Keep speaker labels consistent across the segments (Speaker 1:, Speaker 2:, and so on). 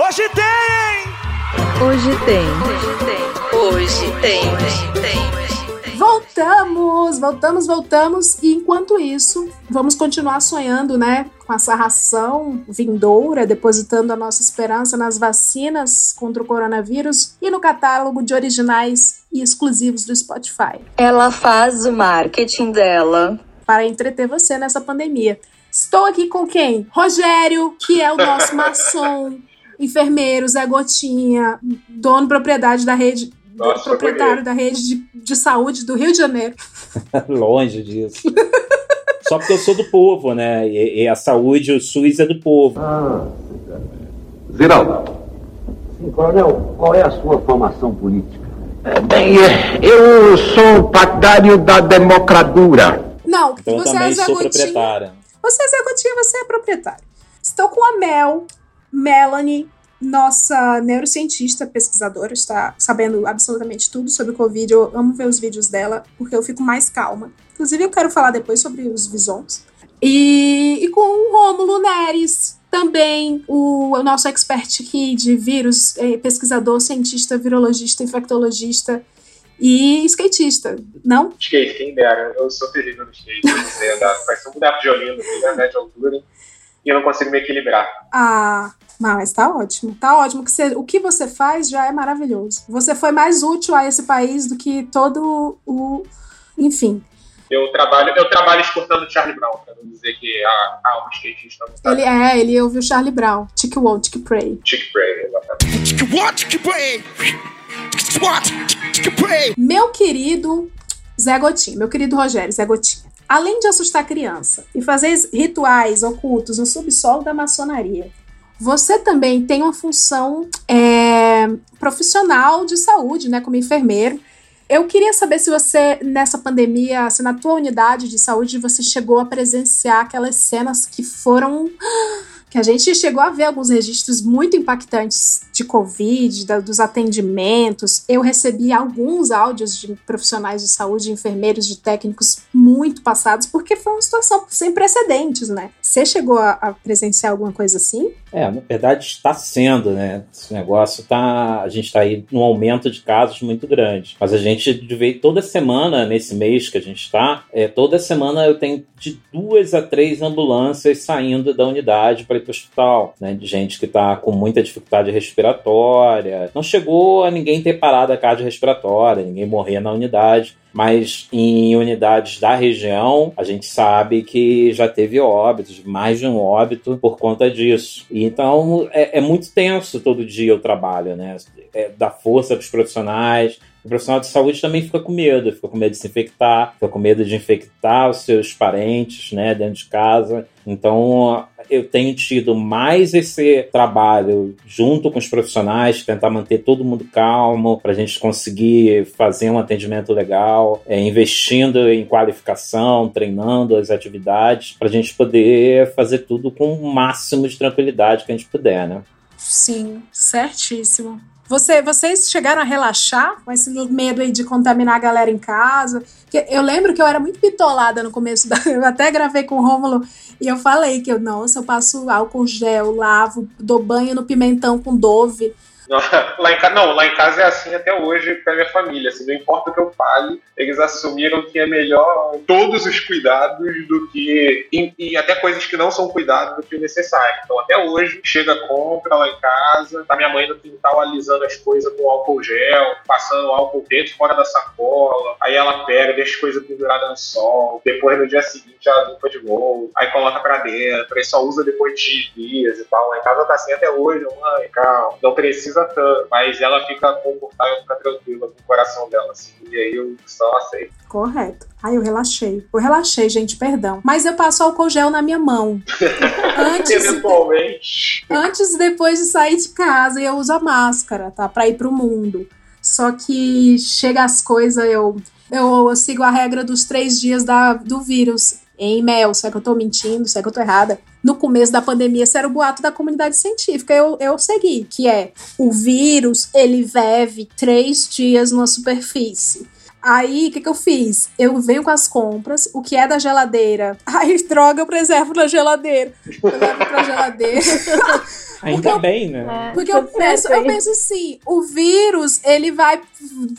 Speaker 1: Hoje tem!
Speaker 2: Hoje tem. Hoje tem. Hoje tem. Hoje
Speaker 3: tem. Voltamos, voltamos, voltamos. E enquanto isso, vamos continuar sonhando, né? Com essa ração vindoura, depositando a nossa esperança nas vacinas contra o coronavírus e no catálogo de originais e exclusivos do Spotify.
Speaker 2: Ela faz o marketing dela.
Speaker 3: Para entreter você nessa pandemia. Estou aqui com quem? Rogério, que é o nosso maçom, enfermeiro, Zé Gotinha, dono propriedade da rede, Nossa, proprietário da rede de, de saúde do Rio de Janeiro.
Speaker 4: Longe disso. Só porque eu sou do povo, né? E, e, a saúde, o SUS é do povo. Ah,
Speaker 5: Ziraldo. Sim, coronel, qual é a sua formação política? Bem, eu sou partidário da democratura.
Speaker 3: Não,
Speaker 4: então você também é sou proprietária.
Speaker 3: Você é Zé Gotinha, você é proprietário. Estou com a Mel, Melanie, nossa neurocientista, pesquisadora, está sabendo absolutamente tudo sobre o Covid. Eu amo ver os vídeos dela, porque eu fico mais calma. Inclusive, eu quero falar depois sobre os visões. E, e com o Rômulo Neres, também o, o, nosso expert aqui de vírus, é, pesquisador, cientista, virologista, infectologista e skatista, não?
Speaker 6: Skate, quem dera. Eu sou terrível no skate. Eu não sei andar. Faz um boneco de olhinho, né, média altura e eu não consigo me equilibrar.
Speaker 3: Ah, mas tá ótimo. Tá ótimo. Que você, o que você faz já é maravilhoso. Você foi mais útil a esse país do que todo o. Enfim.
Speaker 6: Eu trabalho, eu trabalho escutando Charlie Brown, pra não dizer que há, há um skatista no
Speaker 3: estado. Ele é, ele ouviu Charlie Brown. Tick Wall, Tick Pray.
Speaker 6: Tick Pray, exatamente. Tick Wall, Tick Pray!
Speaker 3: Tick Pray! Meu querido Zé Gotinho, meu querido Rogério, Zé Gotinho. Além de assustar criança e fazer rituais ocultos no subsolo da maçonaria, você também tem uma função é, profissional de saúde, né, como enfermeiro. Eu queria saber se você, nessa pandemia, se na tua unidade de saúde, você chegou a presenciar aquelas cenas que foram que a gente chegou a ver alguns registros muito impactantes de Covid, da, dos atendimentos. Eu recebi alguns áudios de profissionais de saúde, enfermeiros, de técnicos muito passados, porque foi uma situação sem precedentes, né? Você chegou a, a presenciar alguma coisa assim?
Speaker 4: É, na verdade está sendo, né? Esse negócio tá. A gente está aí num aumento de casos muito grande. Mas a gente vê toda semana, nesse mês que a gente está, é, toda semana eu tenho de duas a três ambulâncias saindo da unidade para ir para o hospital, né? De gente que está com muita dificuldade respiratória. Não chegou a ninguém ter parado a cardiorrespiratória, ninguém morrer na unidade mas em unidades da região a gente sabe que já teve óbitos, mais de um óbito por conta disso. Então é, é muito tenso todo dia o trabalho, né? É, da força dos profissionais, o profissional de saúde também fica com medo, fica com medo de se infectar, fica com medo de infectar os seus parentes, né, dentro de casa. Então, eu tenho tido mais esse trabalho junto com os profissionais, tentar manter todo mundo calmo, para a gente conseguir fazer um atendimento legal, é, investindo em qualificação, treinando as atividades, para a gente poder fazer tudo com o máximo de tranquilidade que a gente puder, né?
Speaker 3: Sim, certíssimo. Você, vocês chegaram a relaxar com esse medo aí de contaminar a galera em casa? Eu lembro que eu era muito pitolada no começo da. Eu até gravei com o Rômulo e eu falei que eu, nossa, eu passo álcool gel, lavo, dou banho no pimentão com Dove.
Speaker 6: Lá em, não, lá em casa é assim até hoje com a minha família. Assim, não importa o que eu fale, eles assumiram que é melhor todos os cuidados do que. E, e até coisas que não são cuidados do que o necessário. Então, até hoje, chega compra lá em casa, tá minha mãe no quintal alisando as coisas com álcool gel, passando álcool dentro, fora da sacola. Aí ela pega, deixa as coisas penduradas no sol. Depois, no dia seguinte, ela limpa de novo. Aí coloca pra dentro. Aí só usa depois de dias e tal. Lá em casa tá assim até hoje. Mãe, calma. Não precisa mas ela fica confortável, fica tranquila com o coração dela, assim, e aí eu só aceito.
Speaker 3: Correto. Aí eu relaxei. Eu relaxei, gente, perdão. Mas eu passo álcool gel na minha mão.
Speaker 6: antes, Eventualmente.
Speaker 3: Antes e depois de sair de casa, eu uso a máscara, tá? Pra ir pro mundo. Só que chega as coisas, eu, eu, eu sigo a regra dos três dias da, do vírus em mel. Será que eu tô mentindo? Será que eu tô errada? No começo da pandemia, esse era o boato da comunidade científica. Eu, eu segui, que é o vírus, ele vive três dias numa superfície. Aí, o que, que eu fiz? Eu venho com as compras, o que é da geladeira. Ai, droga, eu preservo na geladeira. Eu levo pra geladeira.
Speaker 4: Ainda
Speaker 3: eu-
Speaker 4: bem, né?
Speaker 1: É,
Speaker 3: Porque eu penso, eu
Speaker 1: aí.
Speaker 3: penso assim, o vírus, ele vai,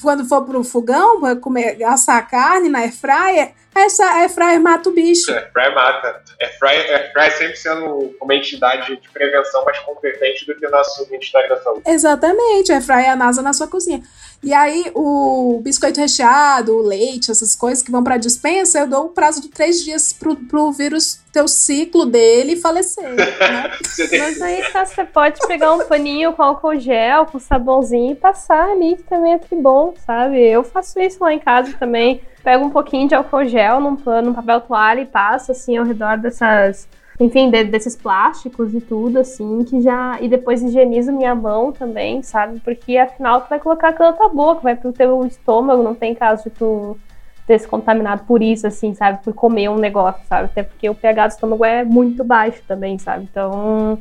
Speaker 3: quando for pro fogão, pra comer, assar carne na airfryer, essa airfryer mata o bicho.
Speaker 6: É, Fry mata. É Fry, é Fry sempre sendo uma entidade de prevenção mais competente do que o nosso Ministério da Saúde.
Speaker 3: Exatamente, airfryer é a NASA na sua cozinha. E aí, o biscoito recheado, o leite, essas coisas que vão pra dispensa, eu dou o prazo de três dias pro, pro vírus ter o ciclo dele e falecer, né?
Speaker 1: Mas aí tá, você pode pegar um paninho com álcool gel, com sabãozinho e passar ali, que também é tri bom, sabe? Eu faço isso lá em casa também. Pego um pouquinho de álcool gel num pano, num papel toalha e passo assim ao redor dessas. Enfim, de- desses plásticos e tudo, assim, que já. E depois higienizo minha mão também, sabe? Porque afinal tu vai colocar aquilo na tua boca, vai pro teu estômago, não tem caso de tu ter se contaminado por isso, assim, sabe? Por comer um negócio, sabe? Até porque o pH do estômago é muito baixo também, sabe? Então,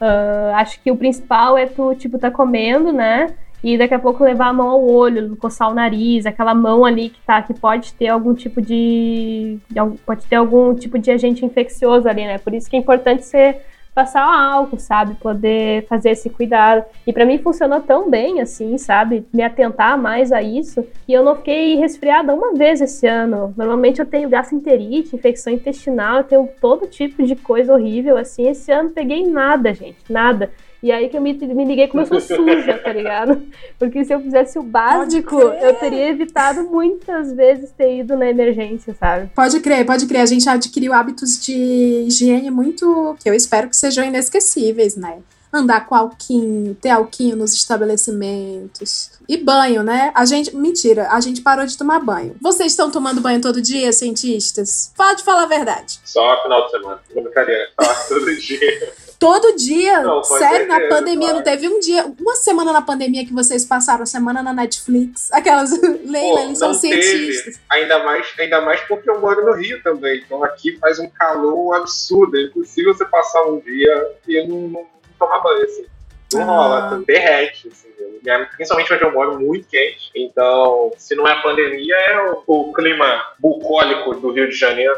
Speaker 1: ah, acho que o principal é tu, tipo, tá comendo, né? E daqui a pouco levar a mão ao olho, coçar o nariz, aquela mão ali que tá, que pode ter algum tipo de. Pode ter algum tipo de agente infeccioso ali, né? Por isso que é importante você passar álcool, sabe? Poder fazer esse cuidado. E pra mim funcionou tão bem, assim, sabe? Me atentar mais a isso. E eu não fiquei resfriada uma vez esse ano. Normalmente eu tenho gastroenterite, infecção intestinal, eu tenho todo tipo de coisa horrível, assim. Esse ano peguei nada, gente, nada. E aí que eu me, me liguei como eu sou suja, tá ligado? Porque se eu fizesse o básico, eu teria evitado muitas vezes ter ido na emergência, sabe?
Speaker 3: Pode crer, pode crer. A gente adquiriu hábitos de higiene muito. que eu espero que sejam inesquecíveis, né? Andar com alquinho, ter alquinho nos estabelecimentos. E banho, né? A gente. Mentira, a gente parou de tomar banho. Vocês estão tomando banho todo dia, cientistas? Pode falar a verdade.
Speaker 6: Só final de semana. Não brincadeira. Só todo dia.
Speaker 3: Todo dia?
Speaker 6: Não,
Speaker 3: Sério, na pandemia não
Speaker 6: claro.
Speaker 3: teve um dia, uma semana na pandemia que vocês passaram, semana na Netflix. Aquelas. Leila, eles são
Speaker 6: não teve.
Speaker 3: cientistas.
Speaker 6: Ainda mais, ainda mais porque eu moro no Rio também. Então aqui faz um calor absurdo. É impossível você passar um dia e não, não tomar banho, assim. Não
Speaker 3: Ah.
Speaker 6: rola, derrete, assim. É- Principalmente onde eu moro, muito quente. Então, se não é pandemia, é o, o clima bucólico do Rio de Janeiro.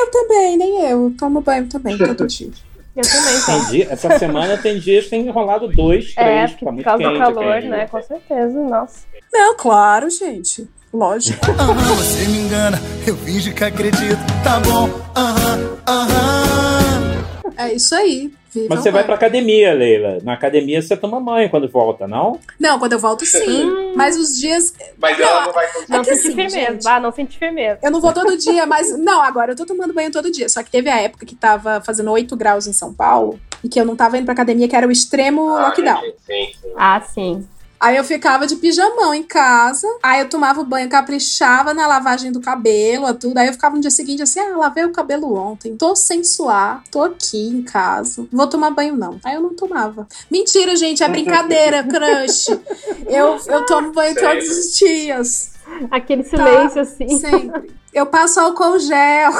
Speaker 3: Eu também, nem eu. Tomo banho também, todo dia.
Speaker 1: Eu também, tá?
Speaker 4: Dia, essa semana tem dias que tem rolado dois, três,
Speaker 1: É,
Speaker 4: tá
Speaker 1: porque por
Speaker 4: muito
Speaker 1: causa do calor,
Speaker 4: aqui.
Speaker 1: né? Com certeza, nossa.
Speaker 3: Não, claro, gente. Lógico.
Speaker 7: Aham, você me engana, eu finge que acredito. Tá bom, aham, aham.
Speaker 3: É isso aí. Vivam
Speaker 4: Mas você vai pra academia, Leila. Na academia você toma banho quando volta, não?
Speaker 3: Não, quando eu volto, sim. Mas os dias.
Speaker 6: Mas
Speaker 3: Não,
Speaker 6: ela não vai
Speaker 1: Não
Speaker 3: que
Speaker 1: senti
Speaker 3: assim,
Speaker 1: firmeza,
Speaker 3: gente-
Speaker 1: vá, não senti firmeza.
Speaker 3: Eu não vou todo dia, mas. Não, agora eu tô tomando banho todo dia. Só que teve a época que tava fazendo 8 graus em São Paulo e que eu não tava indo pra academia, que era o extremo
Speaker 6: Ah,
Speaker 3: lockdown.
Speaker 6: Sim, sim.
Speaker 1: Ah, sim.
Speaker 3: Aí eu ficava de pijamão em casa, aí eu tomava o banho, caprichava na lavagem do cabelo, a tudo. Aí eu ficava no dia seguinte assim: ah, lavei o cabelo ontem, tô sem suar, tô aqui em casa, não vou tomar banho não. Aí eu não tomava. Mentira, gente, é brincadeira, crush. Eu, eu tomo banho
Speaker 6: Sério?
Speaker 3: todos os dias.
Speaker 1: Aquele silêncio assim.
Speaker 3: Sempre. Eu passo álcool gel.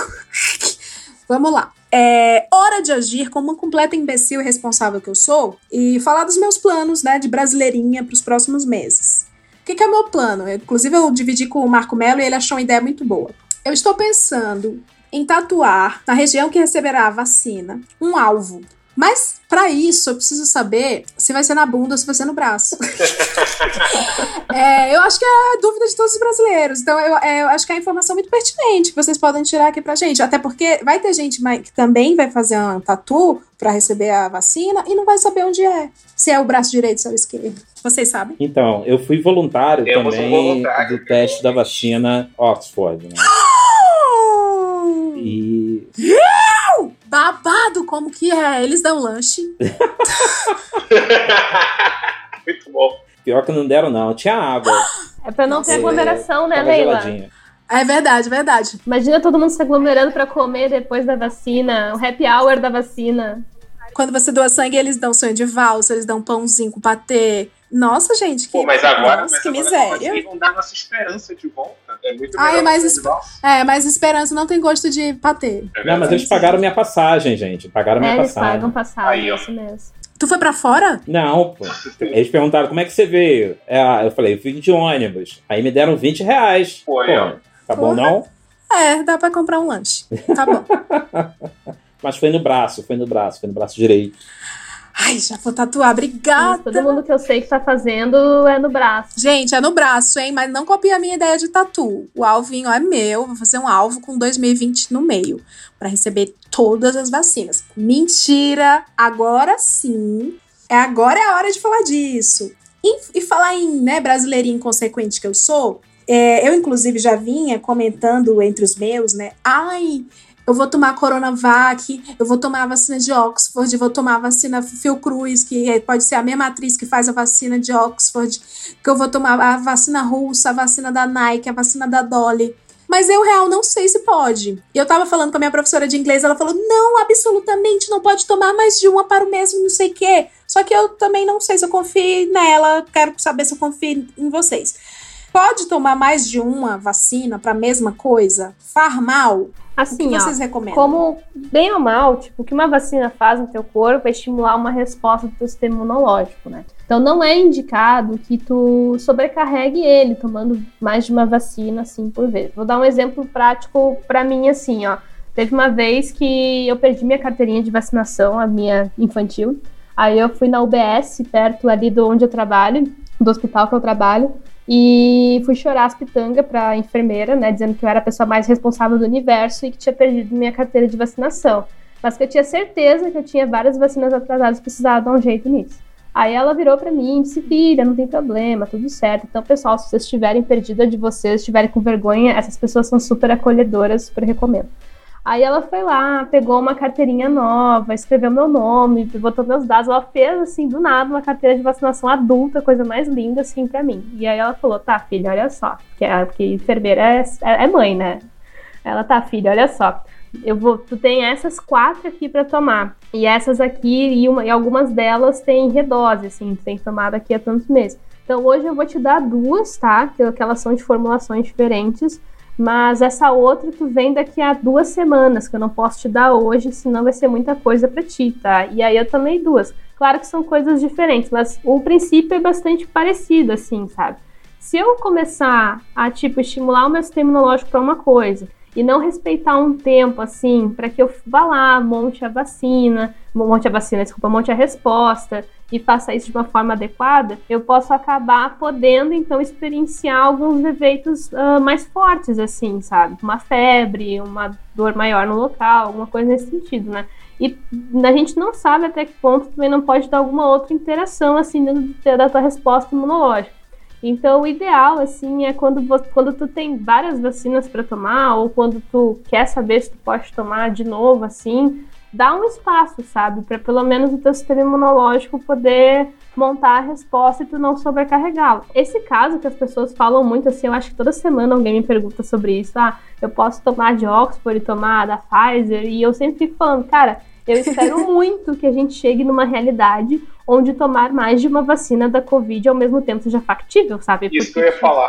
Speaker 3: Vamos lá. É hora de agir como uma completa imbecil e responsável que eu sou e falar dos meus planos, né, de brasileirinha para os próximos meses. O que, que é o meu plano? Eu, inclusive, eu dividi com o Marco Melo e ele achou uma ideia muito boa. Eu estou pensando em tatuar na região que receberá a vacina um alvo. Mas, para isso, eu preciso saber se vai ser na bunda ou se vai ser no braço. É, eu acho que é a dúvida de todos os brasileiros. Então, eu, é, eu acho que é a informação muito pertinente que vocês podem tirar aqui pra gente. Até porque vai ter gente que também vai fazer um tatu pra receber a vacina e não vai saber onde é. Se é o braço direito ou o esquerdo. Vocês sabem?
Speaker 4: Então, eu fui voluntário
Speaker 6: Temos um
Speaker 4: também
Speaker 6: voluntário.
Speaker 4: do teste da vacina Oxford, né? E
Speaker 3: Babado, como que é? Eles dão lanche.
Speaker 6: Muito bom.
Speaker 4: pior que não deram, não. Tinha água.
Speaker 1: É pra não ter aglomeração, né,
Speaker 4: tava
Speaker 1: Leila?
Speaker 4: geladinha.
Speaker 3: É verdade, verdade.
Speaker 1: Imagina todo mundo se aglomerando pra comer depois da vacina, o happy hour da vacina.
Speaker 3: Quando você doa sangue, eles dão sonho de valsa, eles dão pãozinho com patê. Nossa, gente, que,
Speaker 6: Pô, mas agora,
Speaker 3: nossa,
Speaker 6: mas
Speaker 3: que
Speaker 6: agora
Speaker 3: miséria.
Speaker 6: Eles vão dar nossa esperança de volta. É muito
Speaker 3: Ai, mas
Speaker 6: que
Speaker 3: es-
Speaker 6: de volta.
Speaker 3: É, mas esperança não tem gosto de patê.
Speaker 6: É
Speaker 4: Não, mas eles pagaram minha passagem, gente. Pagaram
Speaker 1: É,
Speaker 4: minha
Speaker 1: eles
Speaker 4: passagem.
Speaker 1: pagam passagem,
Speaker 6: Aí,
Speaker 1: isso mesmo.
Speaker 3: Tu foi pra fora?
Speaker 4: Não, pô. Eles perguntaram como é que você veio. É, eu falei, eu fui de ônibus. Aí me deram 20 reais.
Speaker 6: Pô,
Speaker 4: Pô, tá bom não?
Speaker 3: É, dá pra comprar um lanche. Tá bom.
Speaker 4: Mas foi no braço, foi no braço, foi no braço direito.
Speaker 3: Ai, já vou tatuar, obrigada.
Speaker 1: Todo mundo que eu sei que tá fazendo é no braço.
Speaker 3: Gente, é no braço, hein? Mas não copia a minha ideia de tatu. O alvinho é meu, vou fazer um alvo com 2020 no meio, para receber todas as vacinas. Mentira! Agora sim. É agora é a hora de falar disso. E, e falar em, né, brasileirinho inconsequente que eu sou, é, eu inclusive já vinha comentando entre os meus, né? Ai, eu vou tomar Coronavac, eu vou tomar a vacina de Oxford, eu vou tomar a vacina Fiocruz, que pode ser a mesma atriz que faz a vacina de Oxford, que eu vou tomar a vacina russa, a vacina da Nike, a vacina da Dolly. Mas eu, real, não sei se pode. E eu tava falando com a minha professora de inglês, ela falou: não, absolutamente não pode tomar mais de uma para o mesmo, não sei o quê. Só que eu também não sei se eu confio nela, quero saber se eu confio em vocês. Pode tomar mais de uma vacina para a mesma coisa? Far mal?
Speaker 1: Assim,
Speaker 3: o que
Speaker 1: ó,
Speaker 3: vocês recomendam?
Speaker 1: como bem ou mal, tipo, o que uma vacina faz no teu corpo é estimular uma resposta do teu sistema imunológico, né? Então não é indicado que tu sobrecarregue ele tomando mais de uma vacina assim por vez. Vou dar um exemplo prático para mim assim, ó. Teve uma vez que eu perdi minha carteirinha de vacinação, a minha infantil. Aí eu fui na UBS, perto ali de onde eu trabalho, do hospital que eu trabalho, e fui chorar as pitangas para a enfermeira, né, dizendo que eu era a pessoa mais responsável do universo e que tinha perdido minha carteira de vacinação. Mas que eu tinha certeza que eu tinha várias vacinas atrasadas e precisava dar um jeito nisso. Aí ela virou para mim e disse: Filha, não tem problema, tudo certo. Então, pessoal, se vocês estiverem perdida de vocês, estiverem com vergonha, essas pessoas são super acolhedoras, super recomendo. Aí ela foi lá, pegou uma carteirinha nova, escreveu meu nome, botou meus dados. Ela fez, assim, do nada, uma carteira de vacinação adulta, coisa mais linda, assim, pra mim. E aí ela falou: tá, filha, olha só. Porque, é, enfermeira é, é mãe, né? Ela tá, filha, olha só. Eu vou, tu tem essas quatro aqui para tomar. E essas aqui, e, uma, e algumas delas têm redose, assim, tu tem que tomar daqui a tantos meses. Então hoje eu vou te dar duas, tá? Que, que elas são de formulações diferentes mas essa outra tu vem daqui a duas semanas, que eu não posso te dar hoje, senão vai ser muita coisa para ti, tá? E aí eu tomei duas. Claro que são coisas diferentes, mas o princípio é bastante parecido, assim, sabe? Se eu começar a, tipo, estimular o meu sistema imunológico para uma coisa e não respeitar um tempo, assim, para que eu vá lá, monte a vacina, monte a vacina, desculpa, monte a resposta, e faça isso de uma forma adequada, eu posso acabar podendo então experienciar alguns efeitos uh, mais fortes, assim, sabe? Uma febre, uma dor maior no local, alguma coisa nesse sentido, né? E a gente não sabe até que ponto também não pode dar alguma outra interação assim dentro da tua resposta imunológica. Então, o ideal, assim, é quando, quando tu tem várias vacinas para tomar, ou quando tu quer saber se tu pode tomar de novo, assim, dá um espaço, sabe? Para pelo menos o teu sistema imunológico poder montar a resposta e tu não sobrecarregá-lo. Esse caso que as pessoas falam muito assim, eu acho que toda semana alguém me pergunta sobre isso. Ah, eu posso tomar de Oxford e tomar da Pfizer? E eu sempre fico falando, cara, eu espero muito que a gente chegue numa realidade onde tomar mais de uma vacina da Covid ao mesmo tempo seja factível, sabe?
Speaker 6: Isso que eu ia falar.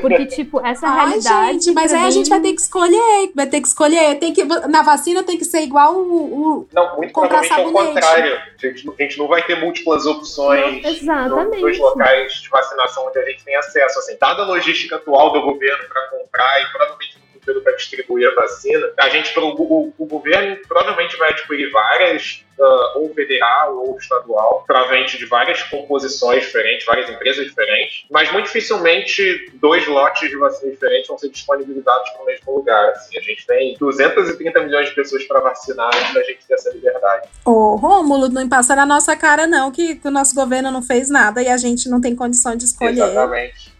Speaker 1: Porque, tipo, essa
Speaker 3: Ai,
Speaker 1: realidade.
Speaker 3: gente, mas aí
Speaker 1: pra
Speaker 3: a
Speaker 1: mim-
Speaker 3: gente vai ter que escolher. Vai ter que escolher. Tem que, na vacina tem que ser igual o. o-
Speaker 6: Não, muito provavelmente é o
Speaker 3: sabonete.
Speaker 6: contrário. A gente, a gente não vai ter múltiplas opções
Speaker 1: Não, exatamente.
Speaker 6: no- nos locais de vacinação onde a gente tem acesso. Assim, dada a logística atual do governo para comprar e provavelmente futuro para distribuir a vacina, a gente, o, o, o governo provavelmente vai adquirir várias, ah, ou federal ou estadual, provavelmente de várias composições diferentes, várias empresas diferentes, mas muito dificilmente dois lotes de vacina diferentes vão ser disponibilizados no mesmo lugar. Assim, a gente tem 230 milhões de pessoas para vacinar antes da gente ter essa liberdade.
Speaker 3: Ô, Rômulo, não passa na nossa cara, não, que, que o nosso governo não fez nada e a gente não tem condição de escolher.
Speaker 6: Exatamente.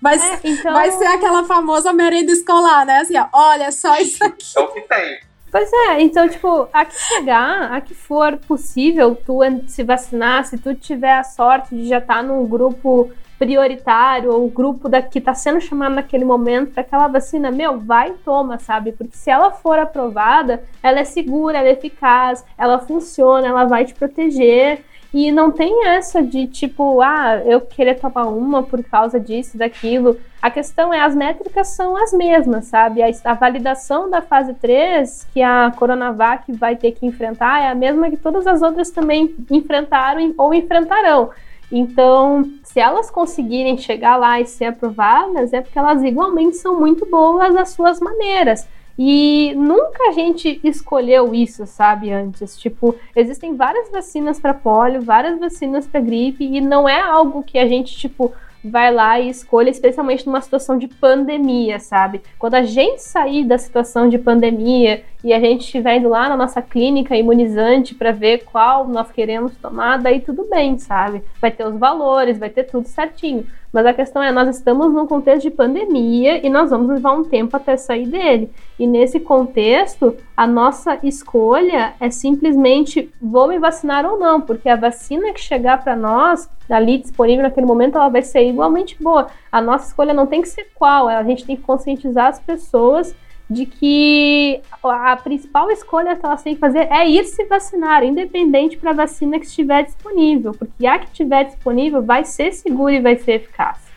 Speaker 3: Vai,
Speaker 1: É, então...
Speaker 3: vai ser aquela famosa merenda escolar, né? Assim, ó, olha só isso aqui.
Speaker 6: É o que tem.
Speaker 1: Pois é, então, tipo, a que chegar, a que for possível tu se vacinar, se tu tiver a sorte de já estar num grupo prioritário ou grupo da, que tá sendo chamado naquele momento para aquela vacina, meu, vai e toma, sabe? Porque se ela for aprovada, ela é segura, ela é eficaz, ela funciona, ela vai te proteger. E não tem essa de tipo, ah, eu querer tomar uma por causa disso, daquilo. A questão é, as métricas são as mesmas, sabe? A, a validação da fase 3 que a Coronavac vai ter que enfrentar é a mesma que todas as outras também enfrentaram ou enfrentarão. Então, se elas conseguirem chegar lá e ser aprovadas, é porque elas igualmente são muito boas às suas maneiras. E nunca a gente escolheu isso, sabe, antes. Tipo, existem várias vacinas para polio, várias vacinas para gripe, e não é algo que a gente, tipo, vai lá e escolha, especialmente numa situação de pandemia, sabe? Quando a gente sair da situação de pandemia e a gente estiver indo lá na nossa clínica imunizante para ver qual nós queremos tomar, daí tudo bem, sabe? Vai ter os valores, vai ter tudo certinho. Mas a questão é, nós estamos num contexto de pandemia e nós vamos levar um tempo até sair dele. E nesse contexto, a nossa escolha é simplesmente vou me vacinar ou não, porque a vacina que chegar para nós, ali disponível naquele momento, ela vai ser igualmente boa. A nossa escolha não tem que ser qual, a gente tem que conscientizar as pessoas de que a principal escolha que elas têm que fazer é ir se vacinar, independente para a vacina que estiver disponível, porque a que estiver disponível vai ser segura e vai ser eficaz.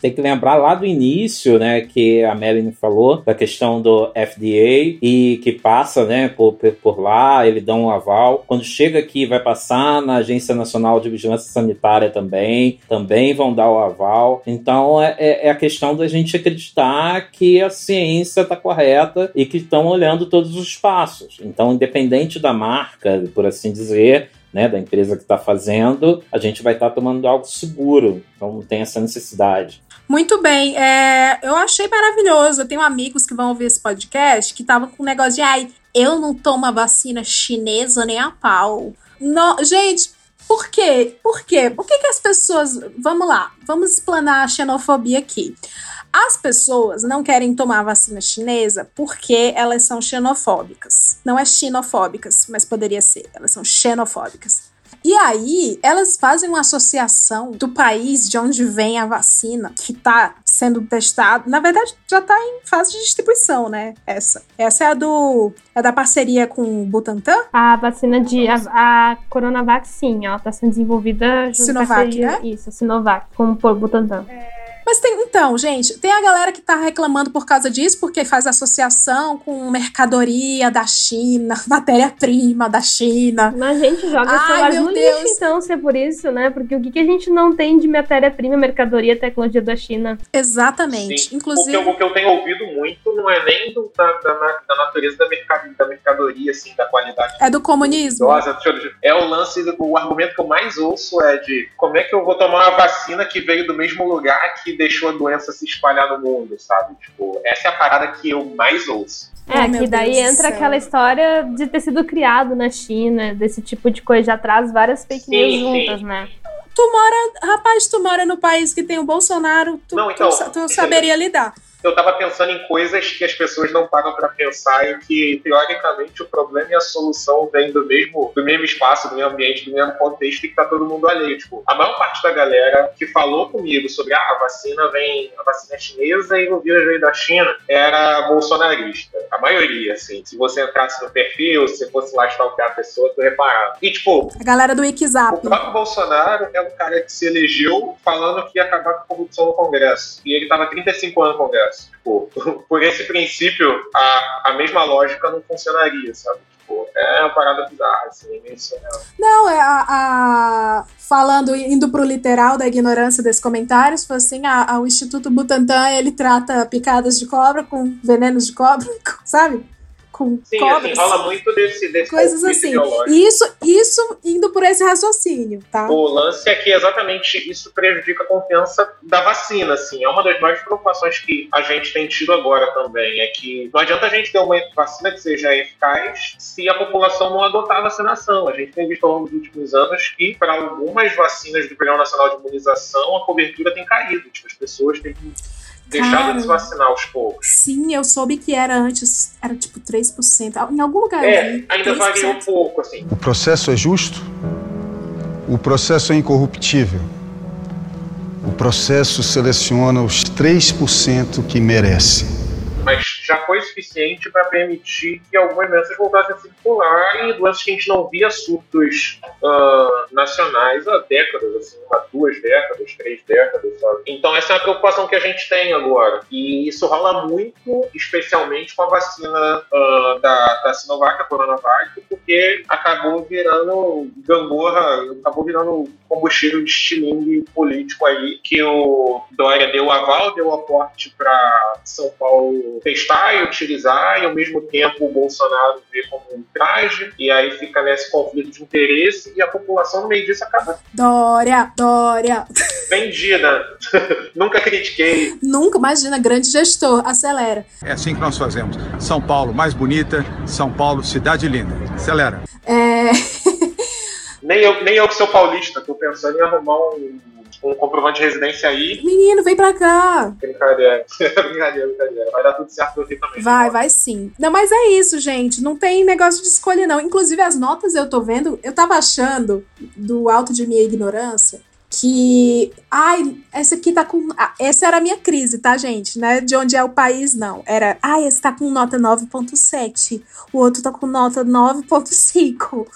Speaker 4: Tem que lembrar lá do início, né, que a Melanie falou, da questão do FDA e que passa, né, por, por lá, ele dá um aval. Quando chega aqui, vai passar na Agência Nacional de Vigilância Sanitária também, também vão dar o aval. Então é, é, é a questão da gente acreditar que a ciência está correta e que estão olhando todos os passos. Então, independente da marca, por assim dizer, né, da empresa que está fazendo, a gente vai estar tá tomando algo seguro. Então não tem essa necessidade.
Speaker 3: Muito bem, é, eu achei maravilhoso. Eu tenho amigos que vão ouvir esse podcast que estavam com um negócio de ai, eu não tomo a vacina chinesa nem a pau. Gente, por quê? Por quê? Por que, que as pessoas. Vamos lá, vamos explanar a xenofobia aqui. As pessoas não querem tomar a vacina chinesa porque elas são xenofóbicas. Não é xenofóbicas, mas poderia ser. Elas são xenofóbicas. E aí, elas fazem uma associação do país de onde vem a vacina, que está sendo testado. Na verdade, já está em fase de distribuição, né? Essa. Essa é a do. É da parceria com o Butantan?
Speaker 1: A vacina de. A, a Coronavac, sim, ela está sendo desenvolvida junto
Speaker 3: Sinovac,
Speaker 1: parceria,
Speaker 3: né?
Speaker 1: Isso, Sinovac, com o Butantan.
Speaker 3: É. Mas tem, então, gente, tem a galera que tá reclamando por causa disso, porque faz associação com mercadoria da China, matéria-prima da China.
Speaker 1: Mas a gente joga
Speaker 3: Ai,
Speaker 1: celular no
Speaker 3: Deus.
Speaker 1: lixo, então, se é por isso, né? Porque o que, que a gente não tem de matéria-prima, mercadoria, tecnologia da China?
Speaker 3: Exatamente.
Speaker 6: Sim.
Speaker 3: Inclusive.
Speaker 6: O que, eu, o que eu tenho ouvido muito não é nem do, da, da, da natureza da, mercado, da mercadoria, assim, da qualidade.
Speaker 3: É do comunismo?
Speaker 6: Nossa, É o lance, do, o argumento que eu mais ouço é de como é que eu vou tomar uma vacina que veio do mesmo lugar que deixou a doença se espalhar no mundo, sabe? Tipo, essa é a parada que eu mais ouço.
Speaker 1: É,
Speaker 3: Oh,
Speaker 1: que daí
Speaker 3: Deus
Speaker 1: entra
Speaker 3: céu.
Speaker 1: aquela história de ter sido criado na China, desse tipo de coisa, já traz várias fake
Speaker 6: Sim,
Speaker 1: news
Speaker 6: sim.
Speaker 1: juntas, né?
Speaker 3: Tu mora. Rapaz, tu mora no país que tem o Bolsonaro, tu,
Speaker 6: Não, então,
Speaker 3: tu, tu saberia lidar.
Speaker 6: Eu tava pensando em coisas que as pessoas não param pra pensar e que, teoricamente, o problema e a solução vêm do mesmo, do mesmo espaço, do mesmo ambiente, do mesmo contexto e que tá todo mundo alheio. Tipo, a maior parte da galera que falou comigo sobre ah, a vacina vem, a vacina é chinesa e o vírus veio da China, era bolsonarista. A maioria, assim. Se você entrasse no perfil, se fosse lá stalkear a pessoa, tu reparava. E, tipo,
Speaker 3: A galera do
Speaker 6: o
Speaker 3: Wikizap.
Speaker 6: próprio Bolsonaro é um cara que se elegeu falando que ia acabar com a corrupção no Congresso. E ele tava 35 anos no Congresso. Tipo, por esse princípio, a, a mesma lógica não funcionaria, sabe? Tipo, é uma parada bizarra, assim, é.
Speaker 3: Não, é a, a- falando, indo pro literal da ignorância desse comentário, se fosse assim, a, a- o Instituto Butantan, ele trata picadas de cobra com venenos de cobra, sabe? Com
Speaker 6: Sim,
Speaker 3: cobras.
Speaker 6: assim, rola muito desse, desse
Speaker 3: Coisas assim. isso, isso indo por esse raciocínio, tá?
Speaker 6: O lance é que exatamente isso prejudica a confiança da vacina, assim. É uma das maiores preocupações que a gente tem tido agora também. É que não adianta a gente ter uma vacina que seja eficaz se a população não adotar a vacinação. A gente tem visto ao longo dos últimos anos que, para algumas vacinas do Programa Nacional de Imunização, a cobertura tem caído. Tipo, as pessoas têm deixado
Speaker 3: Cara.
Speaker 6: de se vacinar aos poucos.
Speaker 3: Sim, eu soube que era antes, era tipo 3%. Em algum lugar
Speaker 6: É,
Speaker 3: vi.
Speaker 6: ainda
Speaker 3: 3%.
Speaker 6: variou um pouco, assim.
Speaker 8: O processo é justo? O processo é incorruptível? O processo seleciona os 3% que merece.
Speaker 6: mas já foi suficiente para permitir que algumas doenças voltassem a circular e doenças que a gente não via surtos ah, nacionais há décadas, assim, há duas décadas, três décadas, sabe? Então essa é a preocupação que a gente tem agora. E isso rola muito, especialmente com a vacina ah, da, da Sinovac, a Coronavac, porque acabou virando gangorra, acabou virando combustível de estilingue político aí, que o Dória deu aval, deu aporte para São Paulo testar sai utilizar e ao mesmo tempo o Bolsonaro vê como um traje e aí fica nesse conflito de interesse e a população no meio disso acaba
Speaker 3: Dória, Dória.
Speaker 6: vendida. Nunca critiquei.
Speaker 3: Nunca, imagina, grande gestor, acelera.
Speaker 9: É assim que nós fazemos. São Paulo mais bonita, São Paulo cidade linda. Acelera.
Speaker 3: É.
Speaker 6: Nem eu, nem eu que sou paulista, tô pensando em arrumar um, um comprovante de residência aí.
Speaker 3: Menino, vem pra cá.
Speaker 6: Brincadeira. brincadeira, brincadeira. Vai dar tudo certo aqui também.
Speaker 3: Vai, vai sim. Não, mas é isso, gente. Não tem negócio de escolha, não. Inclusive, as notas eu tô vendo, eu tava achando, do alto de minha ignorância, que. Ai, essa aqui tá com. ah, Essa era a minha crise, tá, gente? Não é de onde é o país, não. Era. Ai, esse tá com nota 9,7. O outro tá com nota 9,5.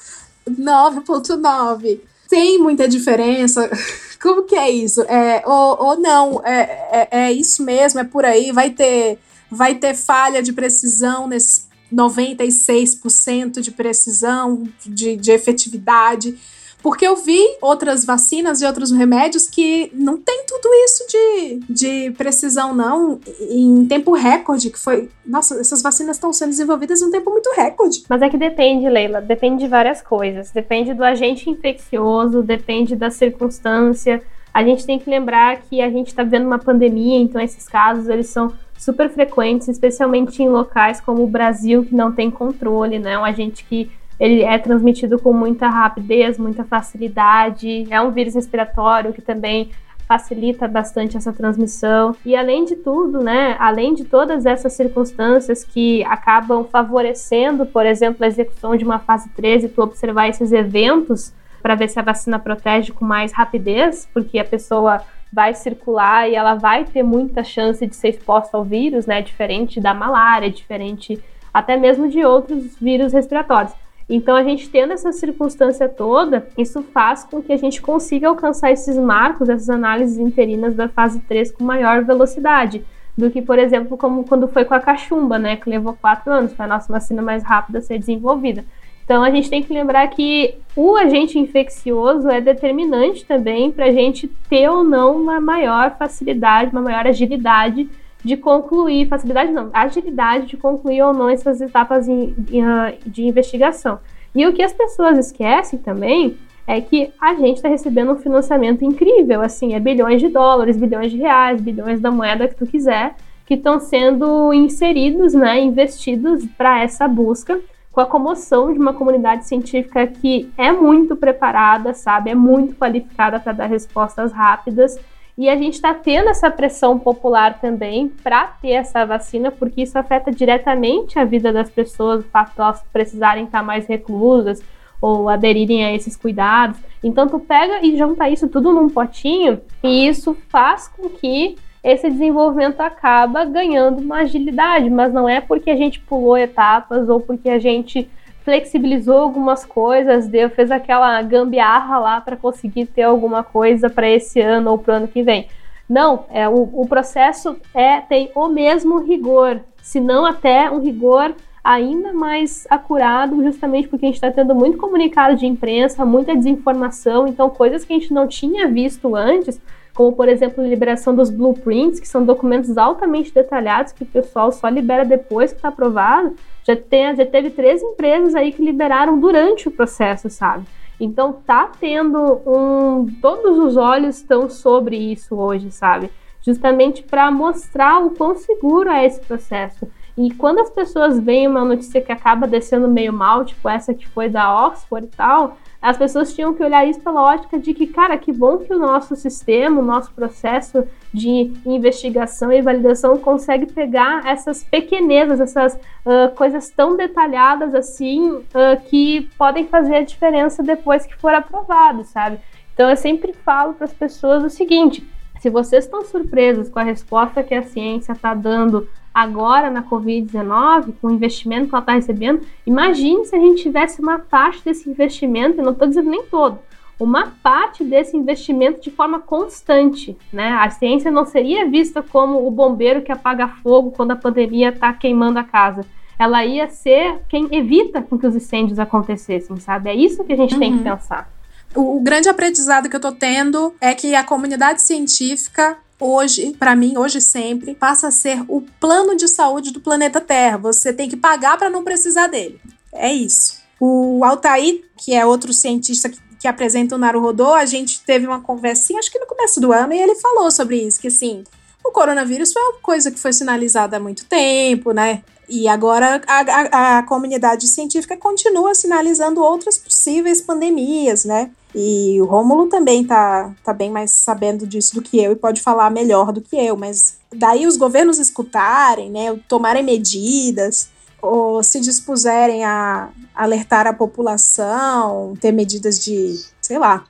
Speaker 3: 9,9. Tem muita diferença. Como que é isso? É, ou, ou não, é, é, é isso mesmo, é por aí. Vai ter, vai ter falha de precisão nesses 96% de precisão, de, de efetividade. Porque eu vi outras vacinas e outros remédios que não tem tudo isso de, de precisão, não, em tempo recorde, que foi. Nossa, essas vacinas estão sendo desenvolvidas em um tempo muito recorde.
Speaker 1: Mas é que depende, Leila. Depende de várias coisas. Depende do agente infeccioso, depende da circunstância. A gente tem que lembrar que a gente está vivendo uma pandemia, então esses casos eles são super frequentes, especialmente em locais como o Brasil, que não tem controle, né? Um agente que ele é transmitido com muita rapidez, muita facilidade. É um vírus respiratório que também facilita bastante essa transmissão. E além de tudo, né, além de todas essas circunstâncias que acabam favorecendo, por exemplo, a execução de uma fase 13, tu observar esses eventos para ver se a vacina protege com mais rapidez, porque a pessoa vai circular e ela vai ter muita chance de ser exposta ao vírus, né, diferente da malária, diferente até mesmo de outros vírus respiratórios. Então, a gente tendo essa circunstância toda, isso faz com que a gente consiga alcançar esses marcos, essas análises interinas da fase 3 com maior velocidade do que, por exemplo, como quando foi com a cachumba, né, que levou quatro anos, foi a nossa vacina mais rápida a ser desenvolvida. Então, a gente tem que lembrar que o agente infeccioso é determinante também para a gente ter ou não uma maior facilidade, uma maior agilidade de concluir, facilidade não, agilidade de concluir ou não essas etapas em- em, ah, de investigação. E o que as pessoas esquecem também é que a gente está recebendo um financiamento incrível, assim, é bilhões de dólares, bilhões de reais, bilhões da moeda que tu quiser, que estão sendo inseridos, né, investidos para essa busca, com a comoção de uma comunidade científica que é muito preparada, sabe, é muito qualificada para dar respostas rápidas. E a gente está tendo essa pressão popular também para ter essa vacina, porque isso afeta diretamente a vida das pessoas, o fato de elas precisarem estar mais reclusas ou aderirem a esses cuidados. Então tu pega e junta isso tudo num potinho e isso faz com que esse desenvolvimento acaba ganhando uma agilidade, mas não é porque a gente pulou etapas ou porque a gente flexibilizou algumas coisas, deu, fez aquela gambiarra lá para conseguir ter alguma coisa para esse ano ou para o ano que vem. Não, é, o, o processo é, tem o mesmo rigor, se não até um rigor ainda mais acurado, justamente porque a gente está tendo muito comunicado de imprensa, muita desinformação, então coisas que a gente não tinha visto antes, como por exemplo a liberação dos blueprints, que são documentos altamente detalhados que o pessoal só libera depois que está aprovado. Já, tem, já teve três empresas aí que liberaram durante o processo, sabe? Então tá tendo um. Todos os olhos estão sobre isso hoje, sabe? Justamente para mostrar o quão seguro é esse processo. E quando as pessoas veem uma notícia que acaba descendo meio mal, tipo essa que foi da Oxford e tal, as pessoas tinham que olhar isso pela ótica de que, cara, que bom que o nosso sistema, o nosso processo de investigação e validação consegue pegar essas pequenezas, essas uh, coisas tão detalhadas assim, uh, que podem fazer a diferença depois que for aprovado, sabe? Então eu sempre falo para as pessoas o seguinte: se vocês estão surpresos com a resposta que a ciência está dando agora na Covid-19, com o investimento que ela está recebendo, imagine se a gente tivesse uma parte desse investimento, eu não estou dizendo nem todo, uma parte desse investimento de forma constante, né? A ciência não seria vista como o bombeiro que apaga fogo quando a pandemia está queimando a casa. Ela ia ser quem evita com que os incêndios acontecessem, sabe? É isso que a gente tem que pensar.
Speaker 3: O, o grande aprendizado que eu tô tendo é que a comunidade científica hoje, para mim, hoje sempre, passa a ser o plano de saúde do planeta Terra. Você tem que pagar para não precisar dele. É isso. O Altair, que é outro cientista que, que apresenta o Naruhodô, a gente teve uma conversinha, acho que no começo do ano, e ele falou sobre isso, que assim, o coronavírus foi uma coisa que foi sinalizada há muito tempo, né? E agora a, a, a, comunidade científica continua sinalizando outras possíveis pandemias, né? E o Rômulo também tá, tá bem mais sabendo disso do que eu e pode falar melhor do que eu, mas daí os governos escutarem, né, tomarem medidas, ou se dispuserem a alertar a população, ter medidas de, sei lá.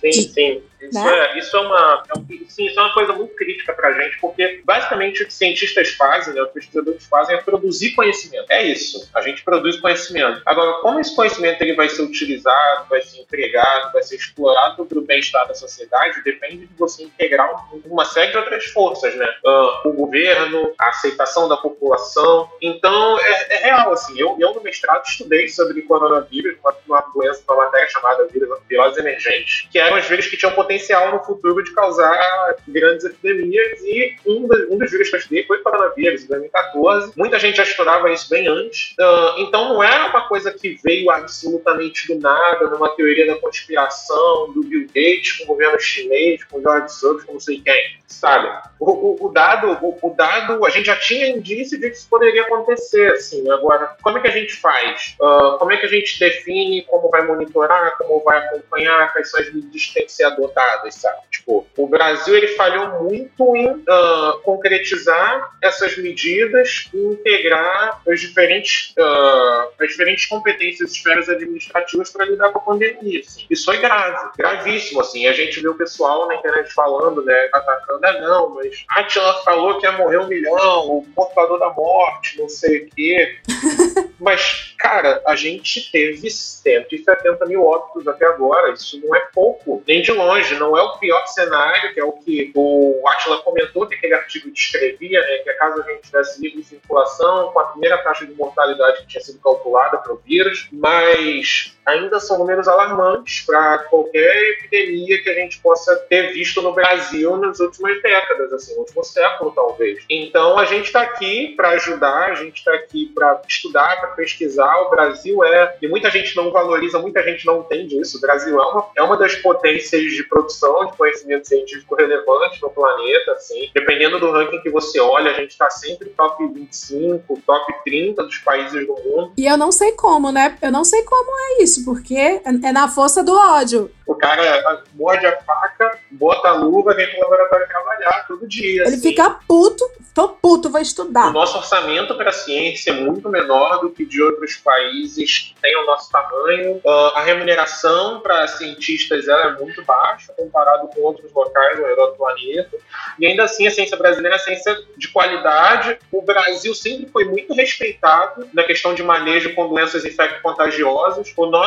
Speaker 6: Sim, de, sim. Isso, né? é, isso, é uma, é um, sim, isso é uma coisa muito crítica para a gente, porque basicamente o que cientistas fazem, né, os pesquisadores fazem é produzir conhecimento. É isso. A gente produz conhecimento. Agora, como esse conhecimento ele vai ser utilizado, vai ser empregado, vai ser explorado para o bem-estar da sociedade, depende de você integrar uma série de outras forças, né? Uh, o governo, a aceitação da população. Então, é, é real, assim. Eu, eu, no mestrado, estudei sobre coronavírus, uma, uma doença, uma matéria chamada virose emergente, que eram os vírus que tinham potencial potencial no futuro de causar grandes epidemias e um, um dos vírus que eu foi o coronavírus, em 2014. Muita gente já estudava isso bem antes. Uh, então não era uma coisa que veio absolutamente do nada, numa teoria da conspiração do Bill Gates com o governo chinês, com o George Soros, com não sei quem, sabe? O, o, o dado, o, o, dado, a gente já tinha indício de que isso poderia acontecer, assim. Agora, como é que a gente faz? Uh, como é que a gente define como vai monitorar, como vai acompanhar, quais são as medidas que têm que ser adotadas? Sabe? Tipo, o Brasil ele falhou muito em uh, concretizar essas medidas e integrar as diferentes, uh, as diferentes competências esferas administrativas para lidar com a pandemia. Assim. Isso foi grave, gravíssimo. Assim. A gente vê o pessoal na internet falando, né, atacando, ah, não, mas a Atila falou que ia morrer um milhão, o portador da morte, não sei o quê. mas, cara, a gente teve 170 mil óbitos até agora. Isso não é pouco, nem de longe não é o pior cenário, que é o que o Atila comentou, que aquele artigo descrevia, né, que é caso a gente tivesse livre circulação, com a primeira taxa de mortalidade que tinha sido calculada para o vírus, mas ainda são números alarmantes para qualquer epidemia que a gente possa ter visto no Brasil nas últimas décadas, assim, no último século talvez. Então a gente está aqui para ajudar, a gente está aqui para estudar, para pesquisar. O Brasil é, e muita gente não valoriza, muita gente não entende isso. O Brasil é uma, é uma das potências de produção de conhecimento científico relevante no planeta, assim. Dependendo do ranking que você olha, a gente está sempre top 25, top 30 dos países do mundo.
Speaker 3: E eu não sei como, né? Eu não sei como é isso isso, porque é na força do ódio.
Speaker 6: O cara morde a faca, bota a luva, vem pro laboratório trabalhar todo dia.
Speaker 3: Ele assim. fica puto, tô puto, vou estudar.
Speaker 6: O nosso orçamento para ciência é muito menor do que de outros países que têm o nosso tamanho. Uh, a remuneração para cientistas ela é muito baixa comparado com outros locais ao redor do planeta. E ainda assim, a ciência brasileira é ciência de qualidade. O Brasil sempre foi muito respeitado na questão de manejo com doenças infecto-contagiosas. O nosso,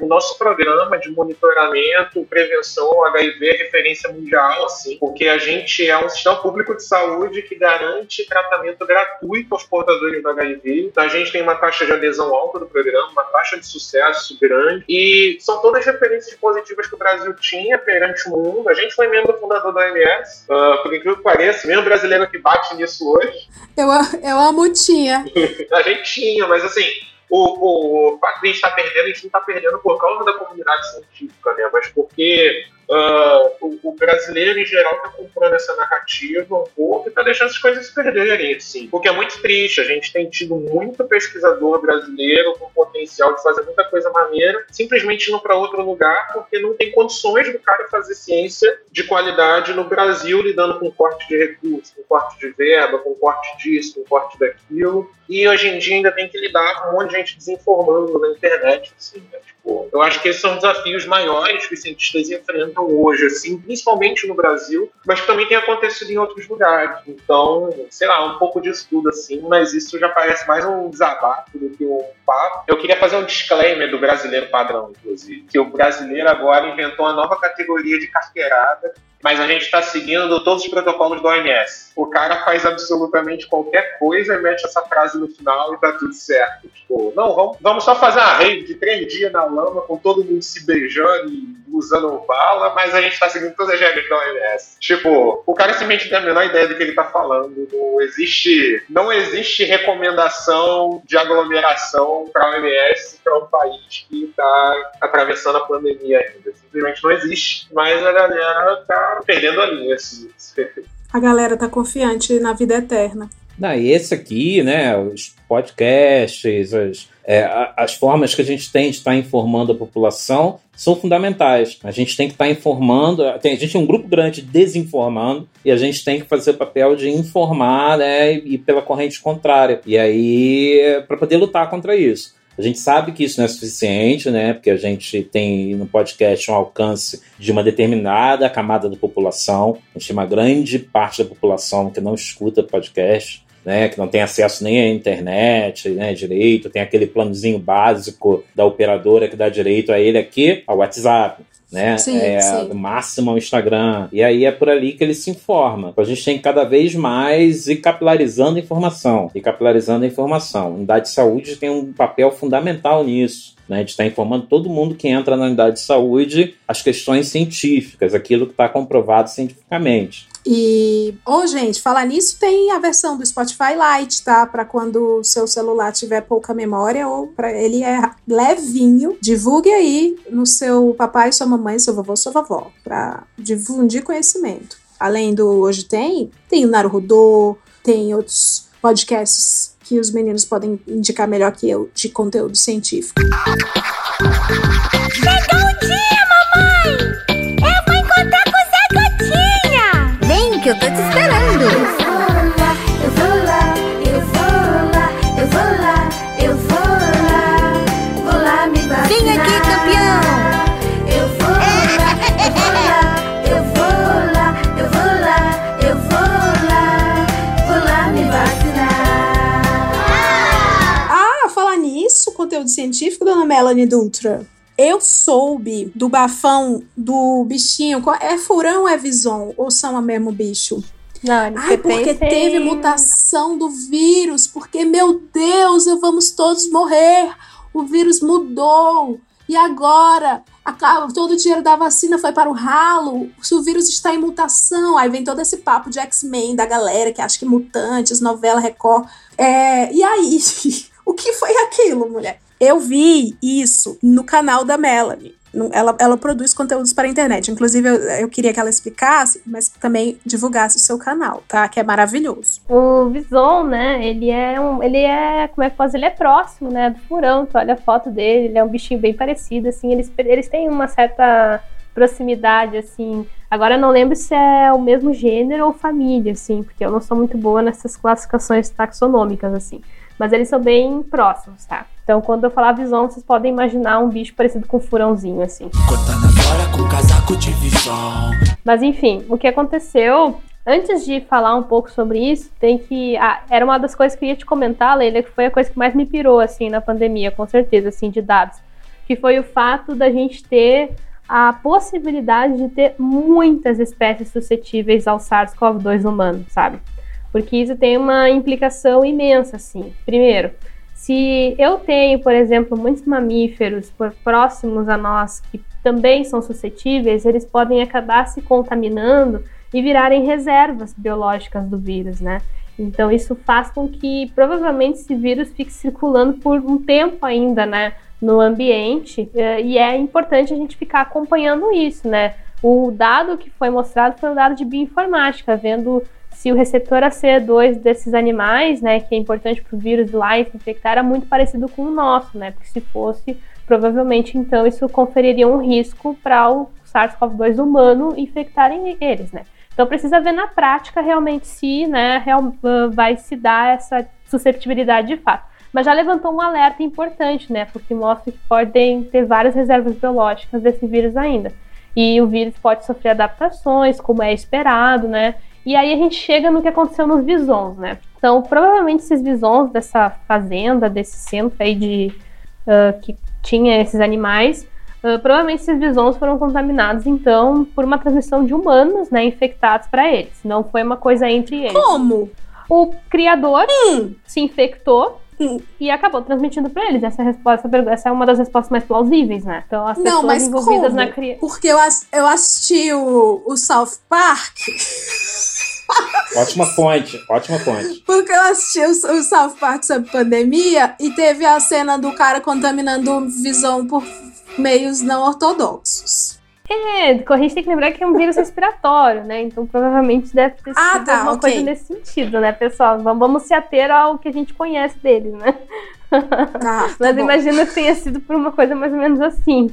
Speaker 6: o nosso programa de monitoramento prevenção, HIV é referência mundial, assim, porque a gente é um sistema público de saúde que garante tratamento gratuito aos portadores do HIV. Então, a gente tem uma taxa de adesão alta do programa, uma taxa de sucesso grande, e são todas referências positivas que o Brasil tinha perante o mundo. A gente foi membro fundador da OMS, uh, por incrível que pareça, mesmo brasileiro que bate nisso hoje.
Speaker 3: Eu, eu amo tinha.
Speaker 6: a gente tinha, mas assim, o, o a gente estar tá perdendo, a gente não está perdendo por causa da comunidade científica, né? Mas porque Uh, o, o, brasileiro em geral está comprando essa narrativa um pouco e está deixando as coisas perderem, assim. Porque é muito triste. A gente tem tido muito pesquisador brasileiro com potencial de fazer muita coisa maneira, simplesmente indo para outro lugar porque não tem condições do cara fazer ciência de qualidade no Brasil, lidando com corte de recursos, com corte de verba, com corte disso, com corte daquilo. E hoje em dia ainda tem que lidar com um monte de gente desinformando na internet, assim, né? tipo, eu acho que esses são desafios maiores que os cientistas enfrentam hoje, assim, principalmente no Brasil, mas que também tem acontecido em outros lugares. Então, sei lá, um pouco disso tudo, assim, mas isso já parece mais um desabafo do que um papo. Eu queria fazer um disclaimer do brasileiro padrão, inclusive, que o brasileiro agora inventou uma nova categoria de carteirada mas a gente está seguindo todos os protocolos do OMS. O cara faz absolutamente qualquer coisa e mete essa frase no final e tá tudo certo. Tipo, não, vamos, vamos só fazer uma rede de três dias na lama com todo mundo se beijando e usando bala, mas a gente tá seguindo todas as regras da OMS. Tipo, o cara simplesmente tem a menor ideia do que ele tá falando. Não existe, não existe recomendação de aglomeração para OMS para um país que tá atravessando a pandemia ainda. Simplesmente não existe. Mas a galera tá perdendo a linha, assim.
Speaker 3: A galera tá confiante na vida eterna.
Speaker 4: Não, e esse aqui, né, os podcasts, as, é, as formas que a gente tem de estar informando a população são fundamentais. A gente tem que estar informando, tem, a gente tem um grupo grande desinformando e a gente tem que fazer o papel de informar né, e pela corrente contrária. E aí, para poder lutar contra isso. A gente sabe que isso não é suficiente, né? Porque a gente tem no podcast um alcance de uma determinada camada da população. A gente tem uma grande parte da população que não escuta podcast né, que não tem acesso nem à internet, né, direito, tem aquele planozinho básico da operadora que dá direito a ele aqui, ao WhatsApp. Né?
Speaker 3: Sim,
Speaker 4: é,
Speaker 3: sim.
Speaker 4: máximo ao Instagram. E aí é por ali que ele se informa. A gente tem que cada vez mais ir capilarizando a informação. E capilarizando a informação. A unidade de saúde tem um papel fundamental nisso. Né, de estar informando todo mundo que entra na unidade de saúde as questões científicas, aquilo que está comprovado cientificamente.
Speaker 3: E, ô, gente, falar nisso, tem a versão do Spotify Lite, tá? Para quando o seu celular tiver pouca memória ou para ele é levinho. Divulgue aí no seu papai, sua mamãe, seu vovô, sua vovó, para difundir conhecimento. Além do Hoje Tem, tem o Naruhodô, tem outros podcasts que os meninos podem indicar melhor que eu de conteúdo científico.
Speaker 10: Chegou o dia, mamãe!
Speaker 3: Conteúdo científico, dona Melanie Dutra. Eu soube do bafão do bichinho. É furão ou é vison? Ou são o mesmo bicho?
Speaker 1: Não,
Speaker 3: Ai, porque teve mutação do vírus. Porque, meu Deus, vamos todos morrer. O vírus mudou. E agora, acaba- todo o dinheiro da vacina foi para o ralo. Se o vírus está em mutação, aí vem todo esse papo de X-Men da galera que acha que mutantes, novela Record. É, e aí, o que foi aquilo, mulher? Eu vi isso no canal da Melanie. Ela, ela produz conteúdos para a internet. Inclusive, eu, eu queria que ela explicasse, mas também divulgasse o seu canal, tá? Que é maravilhoso.
Speaker 1: O Vison, né, ele é um, ele é, como é que posso, ele é próximo, né, do furão, tu olha a foto dele, ele é um bichinho bem parecido, assim, eles, eles têm uma certa proximidade, assim, agora eu não lembro se é o mesmo gênero ou família, assim, porque eu não sou muito boa nessas classificações taxonômicas, assim, mas eles são bem próximos, tá? Então, quando eu falar Vison, vocês podem imaginar um bicho parecido com um furãozinho, assim.
Speaker 11: Cortando fora com casaco de visão.
Speaker 1: Mas enfim, o que aconteceu, antes de falar um pouco sobre isso, tem que. ah, era uma das coisas que eu ia te comentar, Leila, que foi a coisa que mais me pirou, assim, na pandemia, com certeza, assim, de dados. Que foi o fato da gente ter a possibilidade de ter muitas espécies suscetíveis ao SARS-CoV-2 humano, sabe? Porque isso tem uma implicação imensa, assim. Primeiro, se eu tenho, por exemplo, muitos mamíferos próximos a nós que também são suscetíveis, eles podem acabar se contaminando e virarem reservas biológicas do vírus, né? Então isso faz com que provavelmente esse vírus fique circulando por um tempo ainda, né, no ambiente, eh, e é importante a gente ficar acompanhando isso, né? O dado que foi mostrado foi um dado de bioinformática, vendo se o receptor ACE2 desses animais, né, que é importante para o vírus lá se infectar, era muito parecido com o nosso, né? Porque se fosse, provavelmente então isso conferiria um risco para o SARS-CoV-2 humano infectarem eles, né? Então precisa ver na prática realmente se, né, real- vai se dar essa susceptibilidade de fato. Mas já levantou um alerta importante, né? Porque mostra que podem ter várias reservas biológicas desse vírus ainda. E o vírus pode sofrer adaptações, como é esperado, né? E aí a gente chega no que aconteceu nos visons, né? Então, provavelmente esses visons dessa fazenda, desse centro aí de ah, que tinha esses animais, ah, provavelmente esses visons foram contaminados, então, por uma transmissão de humanos, né, infectados para eles. Não foi uma coisa entre eles.
Speaker 3: Como?
Speaker 1: O criador se infectou e acabou transmitindo pra eles. Essa resposta, essa é uma das respostas mais plausíveis, né? Então as
Speaker 3: Não,
Speaker 1: pessoas
Speaker 3: mas
Speaker 1: envolvidas
Speaker 3: como?
Speaker 1: na criança.
Speaker 3: Porque eu, eu assisti o, o South Park.
Speaker 4: Ótima fonte, ótima fonte.
Speaker 3: Porque eu assisti o, o South Park sobre pandemia e teve a cena do cara contaminando visão por meios não ortodoxos.
Speaker 1: É, a gente tem que lembrar que é um vírus respiratório, né? Então provavelmente deve ter sido
Speaker 3: Ah, tá,
Speaker 1: alguma
Speaker 3: ok.
Speaker 1: coisa nesse sentido, né, pessoal? Vamos, vamos se ater ao que a gente conhece deles, né?
Speaker 3: Ah,
Speaker 1: Mas
Speaker 3: bom.
Speaker 1: imagina que tenha sido por uma coisa mais ou menos assim.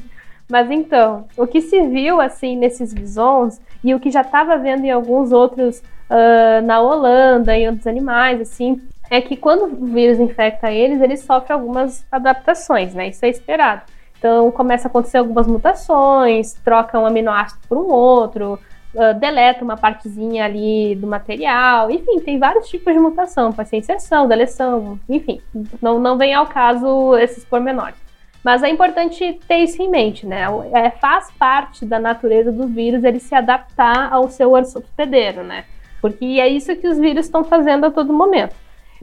Speaker 1: Mas então, o que se viu assim nesses visões e o que já estava vendo em alguns outros ah, na Holanda e outros animais, assim, é que quando o vírus infecta eles, eles sofrem algumas adaptações, né? Isso é esperado. Então começa a acontecer algumas mutações, troca um aminoácido por um outro, ah, deleta uma partezinha ali do material, enfim, tem vários tipos de mutação, pode ser inserção, deleção, enfim, não, não vem ao caso esses pormenores. Mas é importante ter isso em mente, né? É, faz parte da natureza do vírus ele se adaptar ao seu hospedeiro, né? Porque é isso que os vírus estão fazendo a todo momento.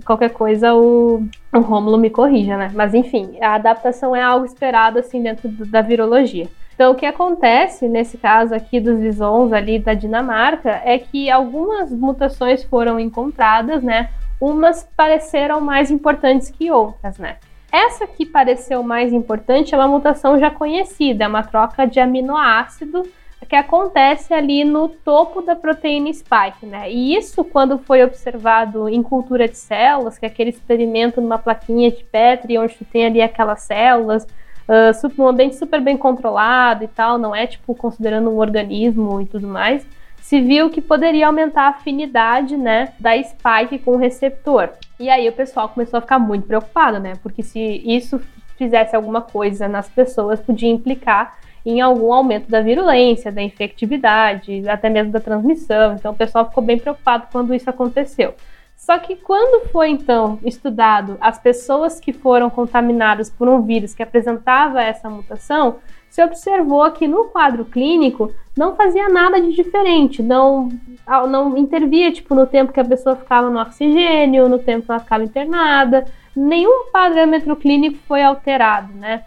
Speaker 1: Qualquer coisa, o, o Rômulo me corrija, né? Mas enfim, a adaptação é algo esperado assim dentro do- da virologia. Então, o que acontece nesse caso aqui dos visons ali da Dinamarca é que algumas mutações foram encontradas, né? Umas pareceram mais importantes que outras, né? Essa que pareceu mais importante é uma mutação já conhecida, é uma troca de aminoácido que acontece ali no topo da proteína spike, né? E isso, quando foi observado em cultura de células, que é aquele experimento numa plaquinha de Petri, onde tu tem ali aquelas células, uh, ambiente super bem controlado e tal, não é tipo considerando um organismo e tudo mais, se viu que poderia aumentar a afinidade, né, da spike com o receptor. E aí o pessoal começou a ficar muito preocupado, né? Porque se isso fizesse alguma coisa nas pessoas, podia implicar em algum aumento da virulência, da infectividade, até mesmo da transmissão. Então o pessoal ficou bem preocupado quando isso aconteceu. Só que quando foi então estudado as pessoas que foram contaminadas por um vírus que apresentava essa mutação, se observou que no quadro clínico não fazia nada de diferente, não, não intervia tipo no tempo que a pessoa ficava no oxigênio, no tempo que ela ficava internada, nenhum parâmetro clínico foi alterado, né?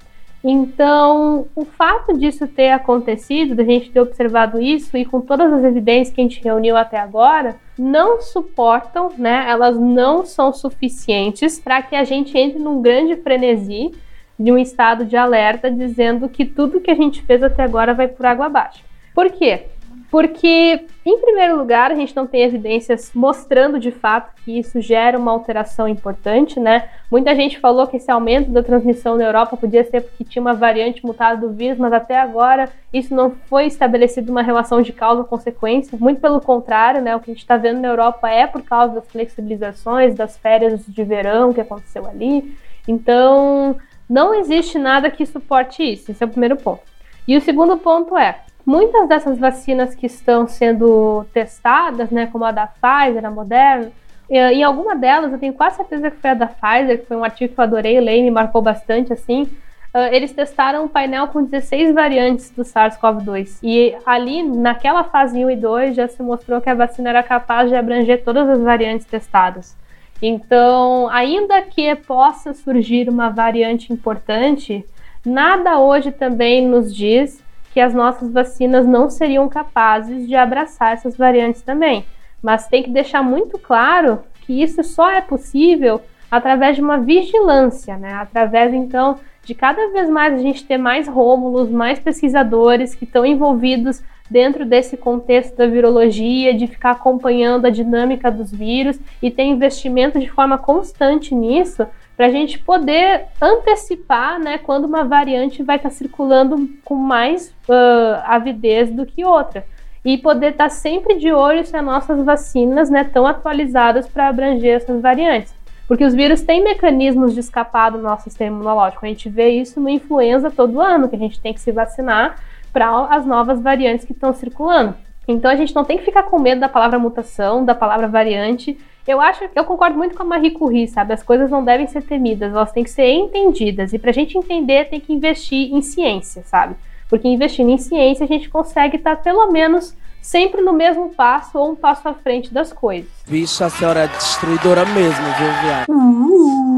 Speaker 1: Então, o fato disso ter acontecido, da gente ter observado isso e com todas as evidências que a gente reuniu até agora, não suportam, né? Elas não são suficientes para que a gente entre num grande frenesi de um estado de alerta dizendo que tudo que a gente fez até agora vai por água abaixo. Por quê? Porque, em primeiro lugar, a gente não tem evidências mostrando de fato que isso gera uma alteração importante, né? Muita gente falou que esse aumento da transmissão na Europa podia ser porque tinha uma variante mutada do vírus, mas até agora isso não foi estabelecido uma relação de causa-consequência. Muito pelo contrário, né? O que a gente está vendo na Europa é por causa das flexibilizações, das férias de verão que aconteceu ali. Então, não existe nada que suporte isso. Esse é o primeiro ponto. E o segundo ponto é, muitas dessas vacinas que estão sendo testadas, né, como a da Pfizer, a Moderna, eh, em alguma delas, eu tenho quase certeza que foi a da Pfizer, que foi um artigo que eu adorei ler e me marcou bastante, assim, Uh, eles testaram um painel com 16 variantes do SARS-CoV-2. E ali, naquela fase 1 e 2, já se mostrou que a vacina era capaz de abranger todas as variantes testadas. Então, ainda que possa surgir uma variante importante, nada hoje também nos diz que as nossas vacinas não seriam capazes de abraçar essas variantes também. Mas tem que deixar muito claro que isso só é possível através de uma vigilância, né? Através então de cada vez mais a gente ter mais rômulos, mais pesquisadores que estão envolvidos dentro desse contexto da virologia, de ficar acompanhando a dinâmica dos vírus e ter investimento de forma constante nisso, para a gente poder antecipar né, quando uma variante vai estar tá circulando com mais uh, avidez do que outra. E poder estar tá sempre de olho se as nossas vacinas estão né, atualizadas para abranger essas variantes. Porque os vírus têm mecanismos de escapar do nosso sistema imunológico. A gente vê isso no influenza todo ano, que a gente tem que se vacinar para as novas variantes que estão circulando. Então a gente não tem que ficar com medo da palavra mutação, da palavra variante. Eu acho, eu concordo muito com a Marie Curie, sabe? As coisas não devem ser temidas, elas têm que ser entendidas. E para a gente entender, tem que investir em ciência, sabe? Porque investindo em ciência, a gente consegue estar pelo menos sempre no mesmo passo ou um passo à frente das coisas.
Speaker 12: Bicho, a senhora é destruidora mesmo, viu, viado?
Speaker 3: Uh,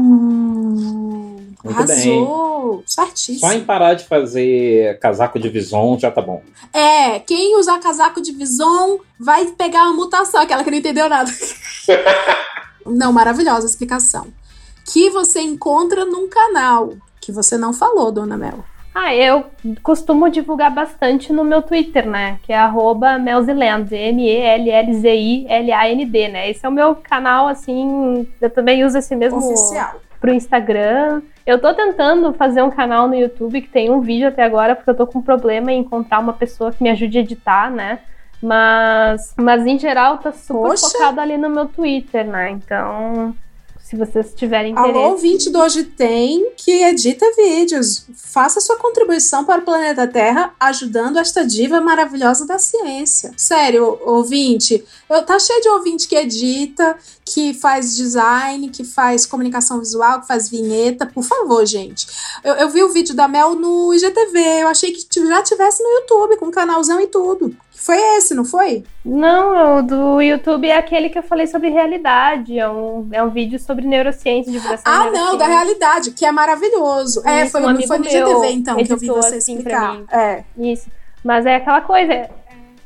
Speaker 4: Muito bem.
Speaker 3: Arrasou! Certíssimo.
Speaker 4: Só em parar de fazer casaco de vison já tá bom.
Speaker 3: É, quem usar casaco de Vison vai pegar uma mutação, aquela que não entendeu nada. não, maravilhosa a explicação. Que você encontra num canal que você não falou, dona Mel.
Speaker 1: Ah, eu costumo divulgar bastante no meu Twitter, né? Que é arroba Melziland, M-E-L-L-Z-I-L-A-N-D, né? Esse é o meu canal, assim, eu também uso esse mesmo
Speaker 3: Oficial.
Speaker 1: Pro Instagram. Eu tô tentando fazer um canal no YouTube que tem um vídeo até agora, porque eu tô com problema em encontrar uma pessoa que me ajude a editar, né? Mas, mas em geral tá super
Speaker 3: Poxa.
Speaker 1: focado ali no meu Twitter, né? Então, se vocês tiverem interesse.
Speaker 3: Alô, ouvinte do Hoje Tem, que edita vídeos. Faça sua contribuição para o planeta Terra, ajudando esta diva maravilhosa da ciência. Sério, ouvinte, eu, tá cheio de ouvinte que edita, que faz design, que faz comunicação visual, que faz vinheta. Por favor, gente. Eu, eu vi o vídeo da Mel no IGTV, eu achei que já tivesse no YouTube, com canalzão e tudo. Foi esse, não foi?
Speaker 1: Não, o do YouTube é aquele que eu falei sobre realidade. É um, é um vídeo sobre neurociência, divulgação
Speaker 3: Ah,
Speaker 1: de
Speaker 3: não, da realidade, que é maravilhoso. é,
Speaker 1: Isso,
Speaker 3: foi,
Speaker 1: um
Speaker 3: foi no IGTV, então, que eu vi você
Speaker 1: assim
Speaker 3: explicar.
Speaker 1: mim.
Speaker 3: É.
Speaker 1: Isso. Mas é aquela coisa.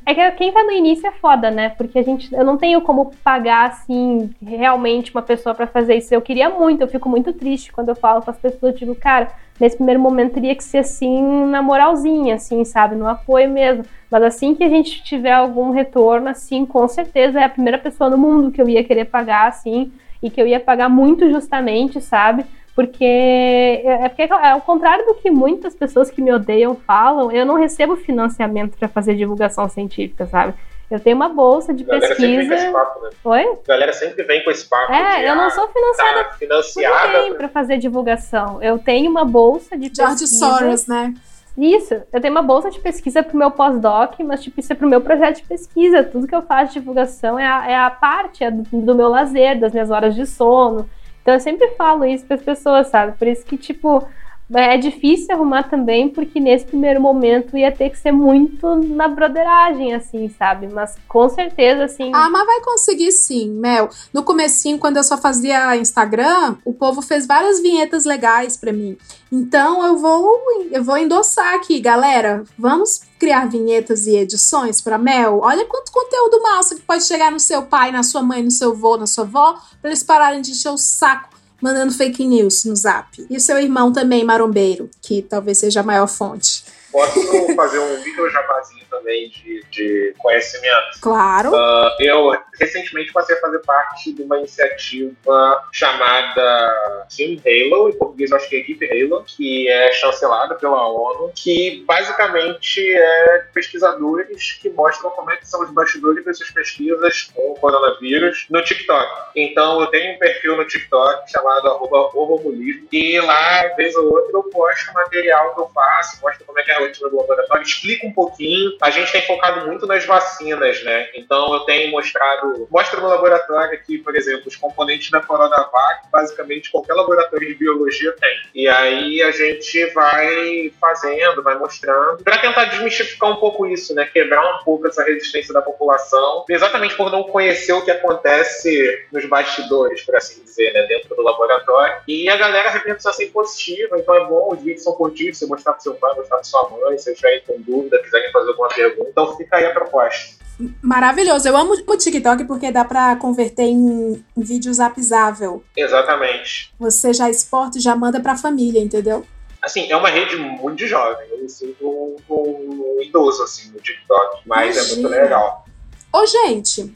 Speaker 1: É que quem tá no início é foda, né? Porque a gente, eu não tenho como pagar, assim, realmente uma pessoa pra fazer isso. Eu queria muito, eu fico muito triste quando eu falo com as pessoas, digo, cara, nesse primeiro momento teria que ser assim, na moralzinha, assim, sabe? No apoio mesmo. Mas assim que a gente tiver algum retorno, assim, com certeza é a primeira pessoa no mundo que eu ia querer pagar, assim, e que eu ia pagar muito justamente, sabe? Porque é porque é ao contrário do que muitas pessoas que me odeiam falam, eu não recebo financiamento para fazer divulgação científica, sabe? Eu tenho uma bolsa de
Speaker 6: A galera sempre vem com esse
Speaker 1: pesquisa.
Speaker 6: papo, né?
Speaker 1: Oi?
Speaker 6: A galera sempre vem com esse papo.
Speaker 1: É,
Speaker 6: de,
Speaker 1: eu não
Speaker 6: ah,
Speaker 1: sou financiada
Speaker 6: Tá financiada.
Speaker 1: para fazer divulgação. Eu tenho uma bolsa de
Speaker 3: George
Speaker 1: pesquisa.
Speaker 3: Soros, né?
Speaker 1: Isso, eu tenho uma bolsa de pesquisa pro meu pós-doc, mas tipo, isso é pro meu projeto de pesquisa. Tudo que eu faço de divulgação é a, é a parte é do, do meu lazer, das minhas horas de sono. Então eu sempre falo isso para as pessoas, sabe? Por isso que, tipo, é difícil arrumar também, porque nesse primeiro momento ia ter que ser muito na broderagem, assim, sabe? Mas com certeza, assim.
Speaker 3: Ah, mas vai conseguir sim, Mel. No comecinho, quando eu só fazia Instagram, o povo fez várias vinhetas legais pra mim. Então eu vou, eu vou endossar aqui, galera. Vamos criar vinhetas e edições pra Mel. Olha quanto conteúdo massa que pode chegar no seu pai, na sua mãe, no seu avô, na sua avó, pra eles pararem de encher o saco mandando fake news no zap. E o seu irmão também, marombeiro, que talvez seja a maior fonte.
Speaker 6: Posso fazer um vídeo jabazinho também de, de conhecimento?
Speaker 3: Claro.
Speaker 6: Ah, eu recentemente passei a fazer parte de uma iniciativa chamada Team Halo, em português acho que é Equipe Halo, que é chancelada pela ONU, que basicamente é pesquisadores que mostram como é que são os bastidores dessas pesquisas com o coronavírus no TikTok. Então eu tenho um perfil no TikTok chamado arroba Romulismo, e lá, vez ou outra, eu posto material que eu faço, mostro como é que é a rotina do laboratório, explico um pouquinho. A gente tem focado muito nas vacinas, né? Então eu tenho mostrado, mostro no laboratório aqui, por exemplo, os componentes da Coronavac, basicamente qualquer laboratório de biologia tem. E aí a gente vai fazendo, vai mostrando, para tentar desmistificar um pouco isso, né? Quebrar um pouco essa resistência da população, exatamente por não conhecer o que acontece nos bastidores, por assim dizer, né? Dentro do laboratório. E a galera a repercussão sempre positiva, então é bom, os vídeos são curtinhos, você mostrar pro seu pai, mostrar pra sua mãe, se estiverem com dúvida, quiserem fazer alguma pergunta, então fica aí a proposta.
Speaker 3: Maravilhoso. Eu amo o TikTok porque dá pra converter em vídeo zapizável.
Speaker 6: Exatamente.
Speaker 3: Você já exporta e já manda pra família, entendeu?
Speaker 6: Assim, é uma rede muito jovem. Eu me sinto um, idoso, assim, no TikTok. Mas é muito
Speaker 3: Imagina.
Speaker 6: legal.
Speaker 3: Ô, gente,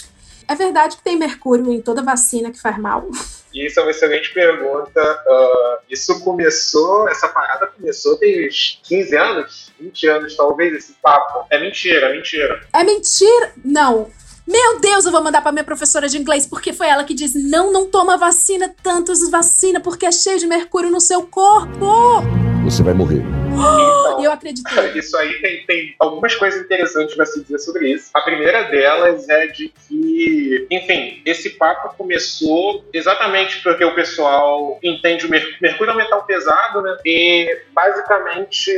Speaker 3: é verdade que tem mercúrio em toda vacina que faz mal?
Speaker 6: E isso é uma excelente pergunta. Ah, isso começou, essa parada começou tem uns 15 anos, 20 anos talvez, esse papo. É mentira, é mentira.
Speaker 3: É mentira? Não. Meu Deus, eu vou mandar pra minha professora de inglês, porque foi ela que disse: não, não toma vacina, tantas vacina, porque é cheio de mercúrio no seu corpo.
Speaker 12: Você vai morrer.
Speaker 6: Então,
Speaker 3: eu acreditei.
Speaker 6: Isso aí tem, tem algumas coisas interessantes para se dizer sobre isso. A primeira delas é de que, enfim, esse papo começou exatamente porque o pessoal entende o mercúrio, mercúrio é um metal pesado, né? E basicamente,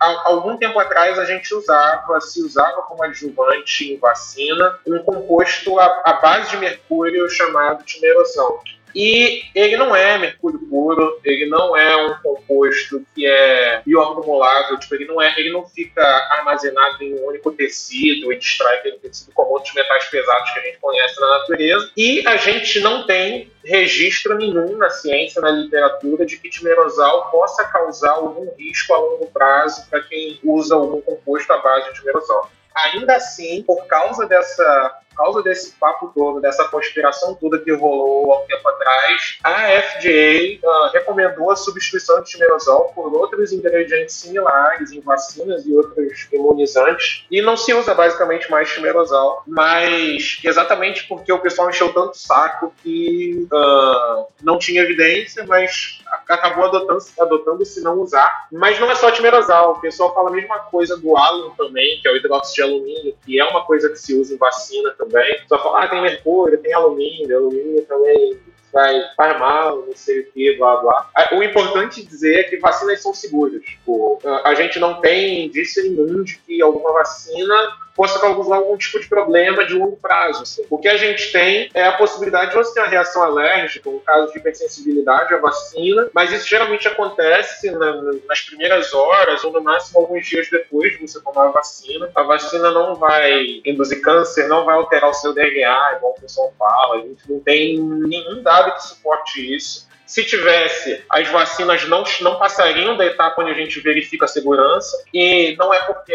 Speaker 6: há algum tempo atrás a gente usava, se usava como adjuvante em vacina, um composto à, base de mercúrio chamado timerosão. E ele não é mercúrio puro, ele não é um composto que é bioacumulável, tipo, ele não é, ele não fica armazenado em um único tecido e destrói aquele tecido como outros metais pesados que a gente conhece na natureza. E a gente não tem registro nenhum na ciência, na literatura, de que timerosal possa causar algum risco a longo prazo para quem usa algum composto à base de timerosal. Ainda assim, por causa dessa causa desse papo todo, dessa conspiração toda que rolou há um tempo atrás, a FDA uh, ah, recomendou a substituição de timerosol por outros ingredientes similares em vacinas e outros imunizantes. E não se usa basicamente mais timerosol, mas exatamente porque o pessoal encheu tanto saco que uh, não tinha evidência, mas acabou adotando-se adotando -se não usar. Mas não é só timerosal, o pessoal fala a mesma coisa do alum também, que é o hidróxido de alumínio, que é uma coisa que se usa em vacina também também. Só fala, ah, tem mercúrio, tem alumínio, alumínio também vai, faz mal, não sei o que, blá blá. Ah, o importante dizer é que vacinas são seguras. Tipo, a gente não tem indício nenhum de que alguma vacina possa causar algum tipo de problema de longo prazo. Assim. O que a gente tem é a possibilidade de você ter uma reação alérgica, um caso de hipersensibilidade à vacina, mas isso geralmente acontece na, nas primeiras horas ou no máximo alguns dias depois de você tomar a vacina. A vacina não vai induzir câncer, não vai alterar o seu DNA, igual o pessoal fala. A gente não tem nenhum dado que suporte isso. Se tivesse, as vacinas não, não passariam da etapa onde a gente verifica a segurança, e não é porque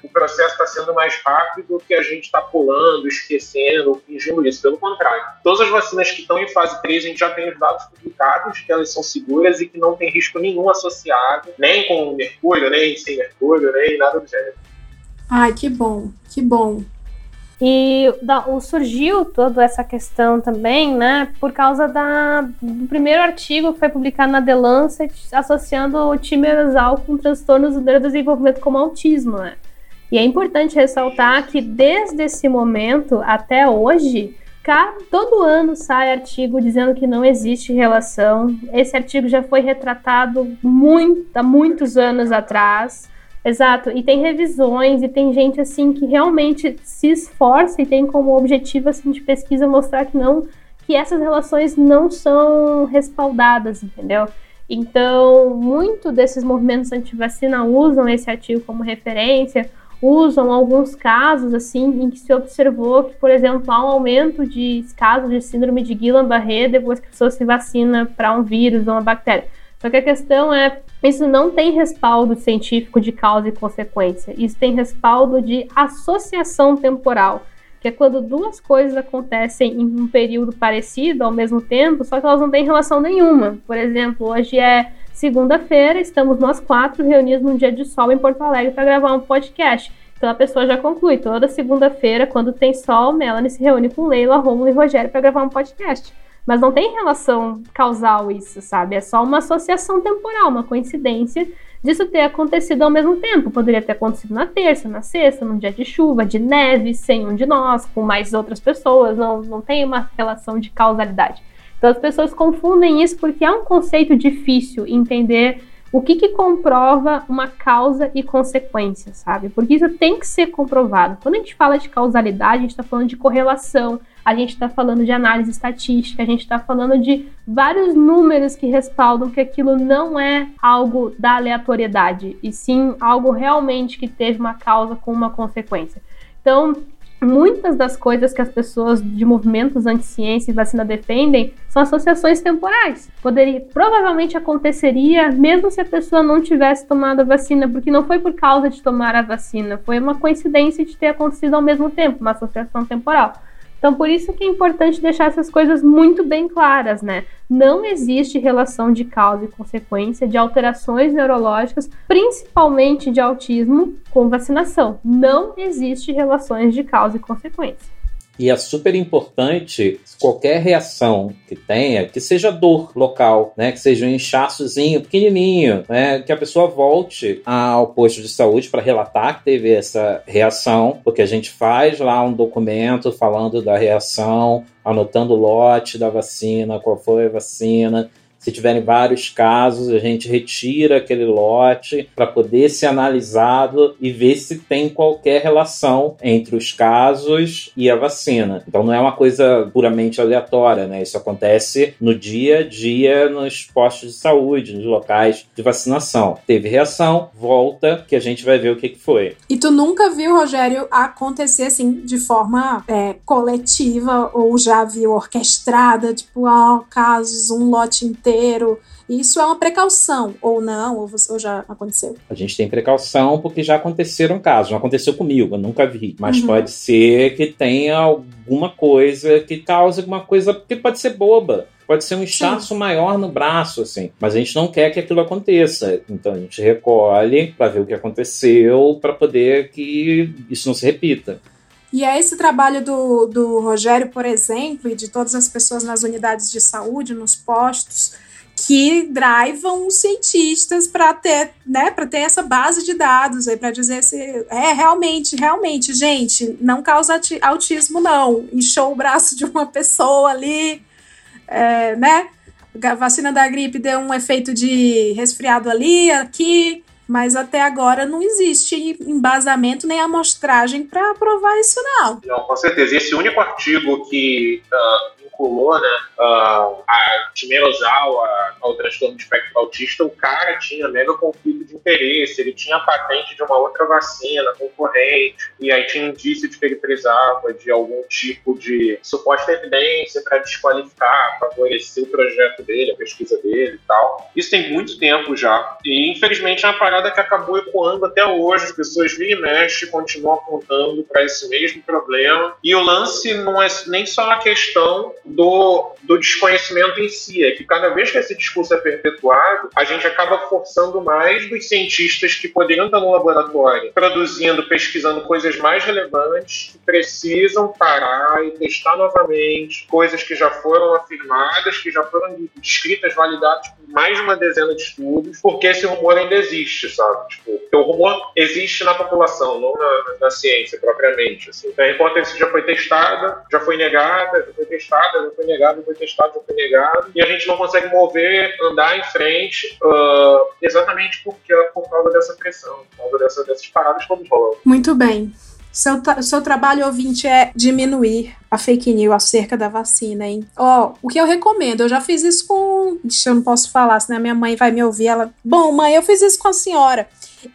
Speaker 6: o processo está sendo mais rápido que a gente está pulando, esquecendo, fingindo isso. Pelo contrário, todas as vacinas que estão em fase 3, a gente já tem os dados publicados que elas são seguras e que não tem risco nenhum associado, nem com mercúrio, nem sem mercúrio, nem nada do gênero.
Speaker 3: Ai, que bom, que bom.
Speaker 1: E da, surgiu toda essa questão também, né, por causa da, do primeiro artigo que foi publicado na The Lancet associando o timerosal com transtornos do neurodesenvolvimento como autismo, né. E é importante ressaltar que desde esse momento até hoje, todo ano sai artigo dizendo que não existe relação. Esse artigo já foi retratado muito, há muitos anos atrás. Exato, e tem revisões e tem gente assim que realmente se esforça e tem como objetivo assim de pesquisa mostrar que não que essas relações não são respaldadas, entendeu? Então, muito desses movimentos anti-vacina usam esse artigo como referência, usam alguns casos assim em que se observou que, por exemplo, há um aumento de casos de síndrome de Guillain-Barré depois que a pessoa se vacina para um vírus ou uma bactéria. Só que a questão é, isso não tem respaldo científico de causa e consequência. Isso tem respaldo de associação temporal, que é quando duas coisas acontecem em um período parecido ao mesmo tempo, só que elas não têm relação nenhuma. Por exemplo, hoje é segunda-feira, estamos nós quatro reunidos num dia de sol em Porto Alegre para gravar um podcast. Então a pessoa já conclui, toda segunda-feira, quando tem sol, Melanie se reúne com Leila, Romulo e Rogério para gravar um podcast. Mas não tem relação causal isso, sabe? É só uma associação temporal, uma coincidência disso ter acontecido ao mesmo tempo. Poderia ter acontecido na terça, na sexta, num dia de chuva, de neve, sem um de nós, com mais outras pessoas. Não, não tem uma relação de causalidade. Então as pessoas confundem isso porque é um conceito difícil entender o que, que comprova uma causa e consequência, sabe? Porque isso tem que ser comprovado. Quando a gente fala de causalidade, a gente está falando de correlação, a gente está falando de análise estatística, a gente está falando de vários números que respaldam que aquilo não é algo da aleatoriedade, e sim algo realmente que teve uma causa com uma consequência. Então, muitas das coisas que as pessoas de movimentos anti-ciência e vacina defendem são associações temporais. Poderia, provavelmente aconteceria mesmo se a pessoa não tivesse tomado a vacina, porque não foi por causa de tomar a vacina, foi uma coincidência de ter acontecido ao mesmo tempo, uma associação temporal. Então, por isso que é importante deixar essas coisas muito bem claras, né? Não existe relação de causa e consequência de alterações neurológicas, principalmente de autismo, com vacinação. Não existe relações de causa e consequência.
Speaker 4: E é super importante qualquer reação que tenha, que seja dor local, né? Que seja um inchaçozinho pequenininho, né? Que a pessoa volte ao posto de saúde para relatar que teve essa reação, porque a gente faz lá um documento falando da reação, anotando o lote da vacina, qual foi a vacina, Se tiverem vários casos, a gente retira aquele lote para poder ser analisado e ver se tem qualquer relação entre os casos e a vacina. Então não é uma coisa puramente aleatória, né? Isso acontece no dia a dia nos postos de saúde, nos locais de vacinação. Teve reação, volta, que a gente vai ver o que, que foi.
Speaker 3: E tu nunca viu, Rogério, acontecer assim de forma é, coletiva ou já viu orquestrada, tipo, ó, casos, um lote inteiro. Isso é uma precaução, ou não, ou, você, ou já aconteceu?
Speaker 4: A gente tem precaução porque já aconteceram casos. Não aconteceu comigo, eu nunca vi. Mas
Speaker 3: Uhum.
Speaker 4: pode ser que tenha alguma coisa que cause alguma coisa que pode ser boba. Pode ser um inchaço maior no braço, assim. Mas a gente não quer que aquilo aconteça. Então a gente recolhe para ver o que aconteceu, para poder que isso não se repita.
Speaker 3: E é esse trabalho do, do Rogério, por exemplo, e de todas as pessoas nas unidades de saúde, nos postos, que drivam os cientistas para ter, né, para ter essa base de dados aí para dizer se é realmente, realmente, gente, não causa autismo não, inchou o braço de uma pessoa ali, é, né? A vacina da gripe deu um efeito de resfriado ali, aqui, mas até agora não existe embasamento nem amostragem para provar isso não.
Speaker 6: Não, com certeza. Esse único artigo que ah, vinculou né, ah, a timerosal a- ao transtorno de espectro autista, o cara tinha mega conflito de interesse, ele tinha a patente de uma outra vacina concorrente, e aí tinha indício de que ele precisava de algum tipo de suposta evidência para desqualificar, favorecer o projeto dele, a pesquisa dele e tal. Isso tem muito tempo já, e infelizmente é uma parada que acabou ecoando até hoje. As pessoas vira e mexe continuam apontando para esse mesmo problema. E o lance não é nem só a questão do, do desconhecimento em si, é que cada vez que esse discurso é perpetuado, a gente acaba forçando mais dos cientistas que poderiam estar no laboratório produzindo, pesquisando coisas mais relevantes, que precisam parar e testar novamente coisas que já foram afirmadas, que já foram descritas, validadas por mais de uma dezena de estudos, porque esse rumor ainda existe, sabe? Tipo, o rumor existe na população, não na, na ciência propriamente. Assim. Então a hipótese já foi testada, já foi negada, já foi testada, já foi negada, já foi testada, já foi negada, e a gente não consegue mover, andar em frente, ah, exatamente porque, por causa dessa pressão, por causa dessa, dessas paradas todas rolando.
Speaker 3: Muito bem. Seu, seu trabalho, ouvinte, é diminuir a fake news acerca da vacina, hein? Ó, o que eu recomendo, eu já fiz isso com. Ixi, eu não posso falar, senão minha mãe vai me ouvir. Ela. Bom, mãe, eu fiz isso com a senhora.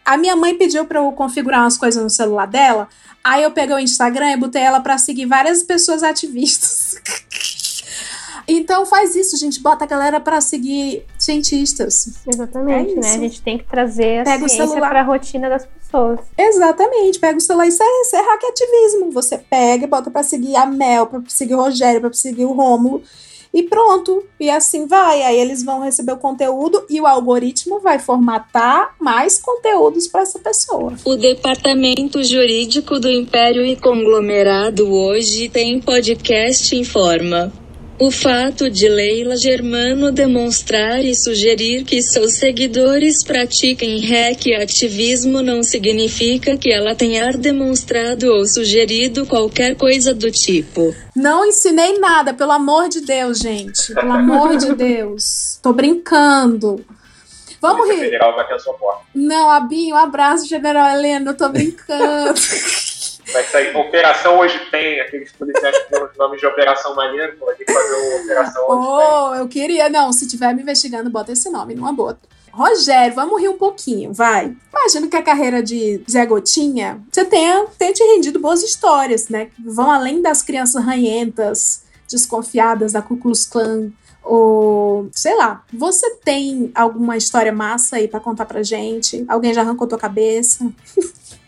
Speaker 3: A minha mãe pediu pra eu configurar umas coisas no celular dela. Aí eu peguei o Instagram e botei ela pra seguir várias pessoas ativistas. Então faz isso, gente. Bota a galera pra seguir cientistas.
Speaker 1: Exatamente,
Speaker 3: É
Speaker 1: né? A gente tem que trazer a
Speaker 3: Pega o
Speaker 1: ciência
Speaker 3: celular.
Speaker 1: para a rotina das pessoas.
Speaker 3: Exatamente, pega o celular, isso é, isso é hackativismo. Você pega e bota pra seguir a Mel, pra seguir o Rogério, pra seguir o Rômulo e pronto. E assim vai. Aí eles vão receber o conteúdo e o algoritmo vai formatar mais conteúdos pra essa pessoa.
Speaker 12: O Departamento Jurídico do Império e Conglomerado hoje tem podcast em forma. O fato de Leila Germano demonstrar e sugerir que seus seguidores pratiquem hack e ativismo não significa que ela tenha demonstrado ou sugerido qualquer coisa do tipo.
Speaker 3: Não ensinei nada, pelo amor de Deus, gente. Pelo amor de Deus. Tô brincando. Vamos rir.
Speaker 6: Federal vai ter a sua porta.
Speaker 3: Não, Abinho, um abraço, General Helena. Eu tô brincando.
Speaker 6: Vai sair Operação Hoje Tem, aqueles policiais que têm os nomes de Operação Maneiro, pô, que fazer uma Operação Hoje Tem.
Speaker 3: Oh, eu queria. Não, se tiver me investigando, bota esse nome numa boa. Rogério, vamos rir um pouquinho, vai. Imagino que a carreira de Zé Gotinha, você tenha, tenha te rendido boas histórias, né? Que vão além das crianças ranhentas, desconfiadas da Ku Klux Klan, ou sei lá. Você tem alguma história massa aí pra contar pra gente? Alguém já arrancou tua cabeça?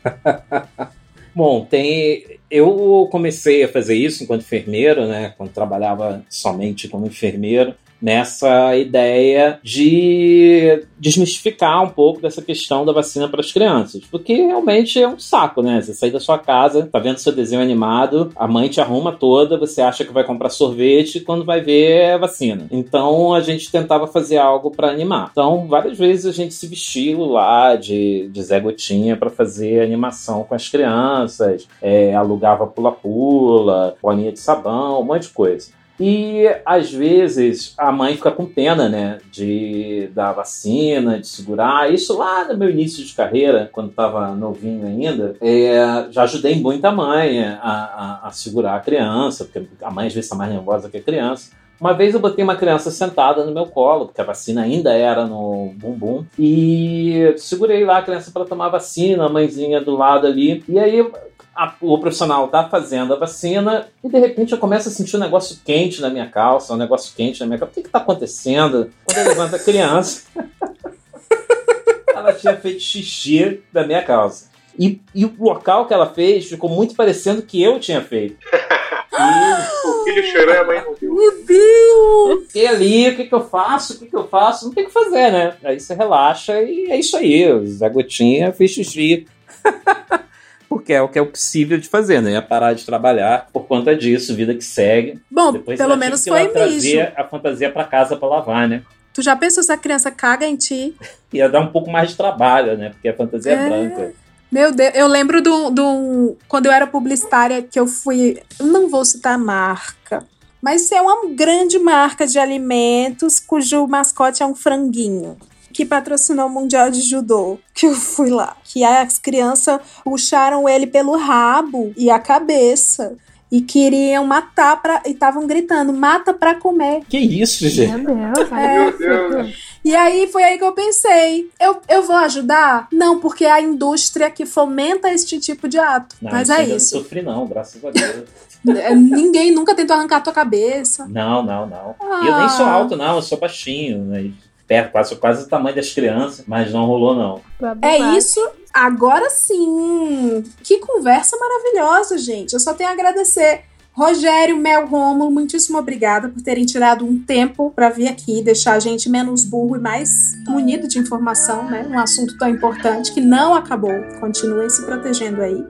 Speaker 4: Bom, tem. Eu comecei a fazer isso enquanto enfermeiro, né? Quando trabalhava somente como enfermeiro, nessa ideia de desmistificar um pouco dessa questão da vacina para as crianças. Porque realmente é um saco, né? Você sair da sua casa, tá vendo seu desenho animado, a mãe te arruma toda, você acha que vai comprar sorvete, quando vai ver é vacina. Então a gente tentava fazer algo para animar. Então, várias vezes a gente se vestiu lá de, de Zé Gotinha para fazer animação com as crianças, é, alugava pula-pula, bolinha de sabão, um monte de coisa. E às vezes a mãe fica com pena, né, de dar vacina, de segurar. Isso lá no meu início de carreira, quando estava novinho ainda, é, já ajudei muito a mãe a, a, a, segurar a criança, porque a mãe às vezes está mais nervosa que a criança. Uma vez eu botei uma criança sentada no meu colo, porque a vacina ainda era no bumbum, e segurei lá a criança para tomar vacina, a mãezinha do lado ali. E aí a, o profissional tá fazendo a vacina e de repente eu começo a sentir um negócio quente na minha calça, um negócio quente na minha calça. O que que tá acontecendo? Quando eu levanto a criança, ela tinha feito xixi da minha calça. E, e o local que ela fez ficou muito parecendo que eu tinha feito.
Speaker 6: E... o filho chorou e a mãe morreu.
Speaker 3: Meu Deus!
Speaker 4: E ali, o que, que eu faço? O que, que eu faço? Não tem o que fazer, né? Aí você relaxa e é isso aí. O Zé Gotinha fez xixi. porque é o que é possível de fazer, né? É parar de trabalhar por conta disso, vida que segue.
Speaker 3: Bom,
Speaker 4: Depois
Speaker 3: pelo menos foi mijo.
Speaker 4: trazer a fantasia para casa para lavar, né?
Speaker 3: Tu já pensou se a criança caga em ti?
Speaker 4: Ia dar um pouco mais de trabalho, né? Porque a fantasia é,
Speaker 3: É.
Speaker 4: branca.
Speaker 3: Meu Deus, eu lembro do, do. Quando eu era publicitária, que eu fui. eu Não vou citar a marca, mas é uma grande marca de alimentos cujo mascote é um franguinho. Que patrocinou o Mundial de Judô, que eu fui lá. Que as crianças puxaram ele pelo rabo e a cabeça. E queriam matar pra. E estavam gritando: mata pra comer.
Speaker 4: Que isso, gente?
Speaker 1: Meu Deus,
Speaker 3: É.
Speaker 6: Meu Deus.
Speaker 3: E aí foi aí que eu pensei: eu, eu vou ajudar? Não, porque é a indústria que fomenta este tipo de ato.
Speaker 4: Não,
Speaker 3: Mas
Speaker 4: isso
Speaker 3: é isso.
Speaker 4: Não sofri, não, graças a Deus.
Speaker 3: É, Ninguém nunca tentou arrancar a tua cabeça.
Speaker 4: não, não, não.
Speaker 3: Ah.
Speaker 4: E eu nem sou alto, não, eu sou baixinho, né? Perto, quase, quase o tamanho das crianças, mas não rolou, não.
Speaker 3: É isso. Agora sim. Que conversa maravilhosa, gente. Eu só tenho a agradecer. Rogério, Mel, Romulo, muitíssimo obrigada por terem tirado um tempo para vir aqui, deixar a gente menos burro e mais munido de informação, né? Um assunto tão importante que não acabou. Continuem se protegendo aí.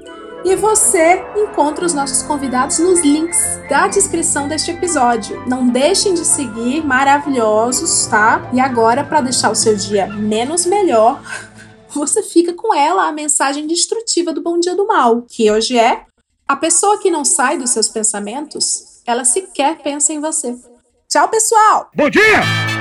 Speaker 3: E você encontra os nossos convidados nos links da descrição deste episódio. Não deixem de seguir, maravilhosos, tá? E agora, para deixar o seu dia menos melhor, você fica com ela, a mensagem destrutiva do Bom Dia do Mal, que hoje é: a pessoa que não sai dos seus pensamentos, ela sequer pensa em você. Tchau, pessoal!
Speaker 7: Bom dia!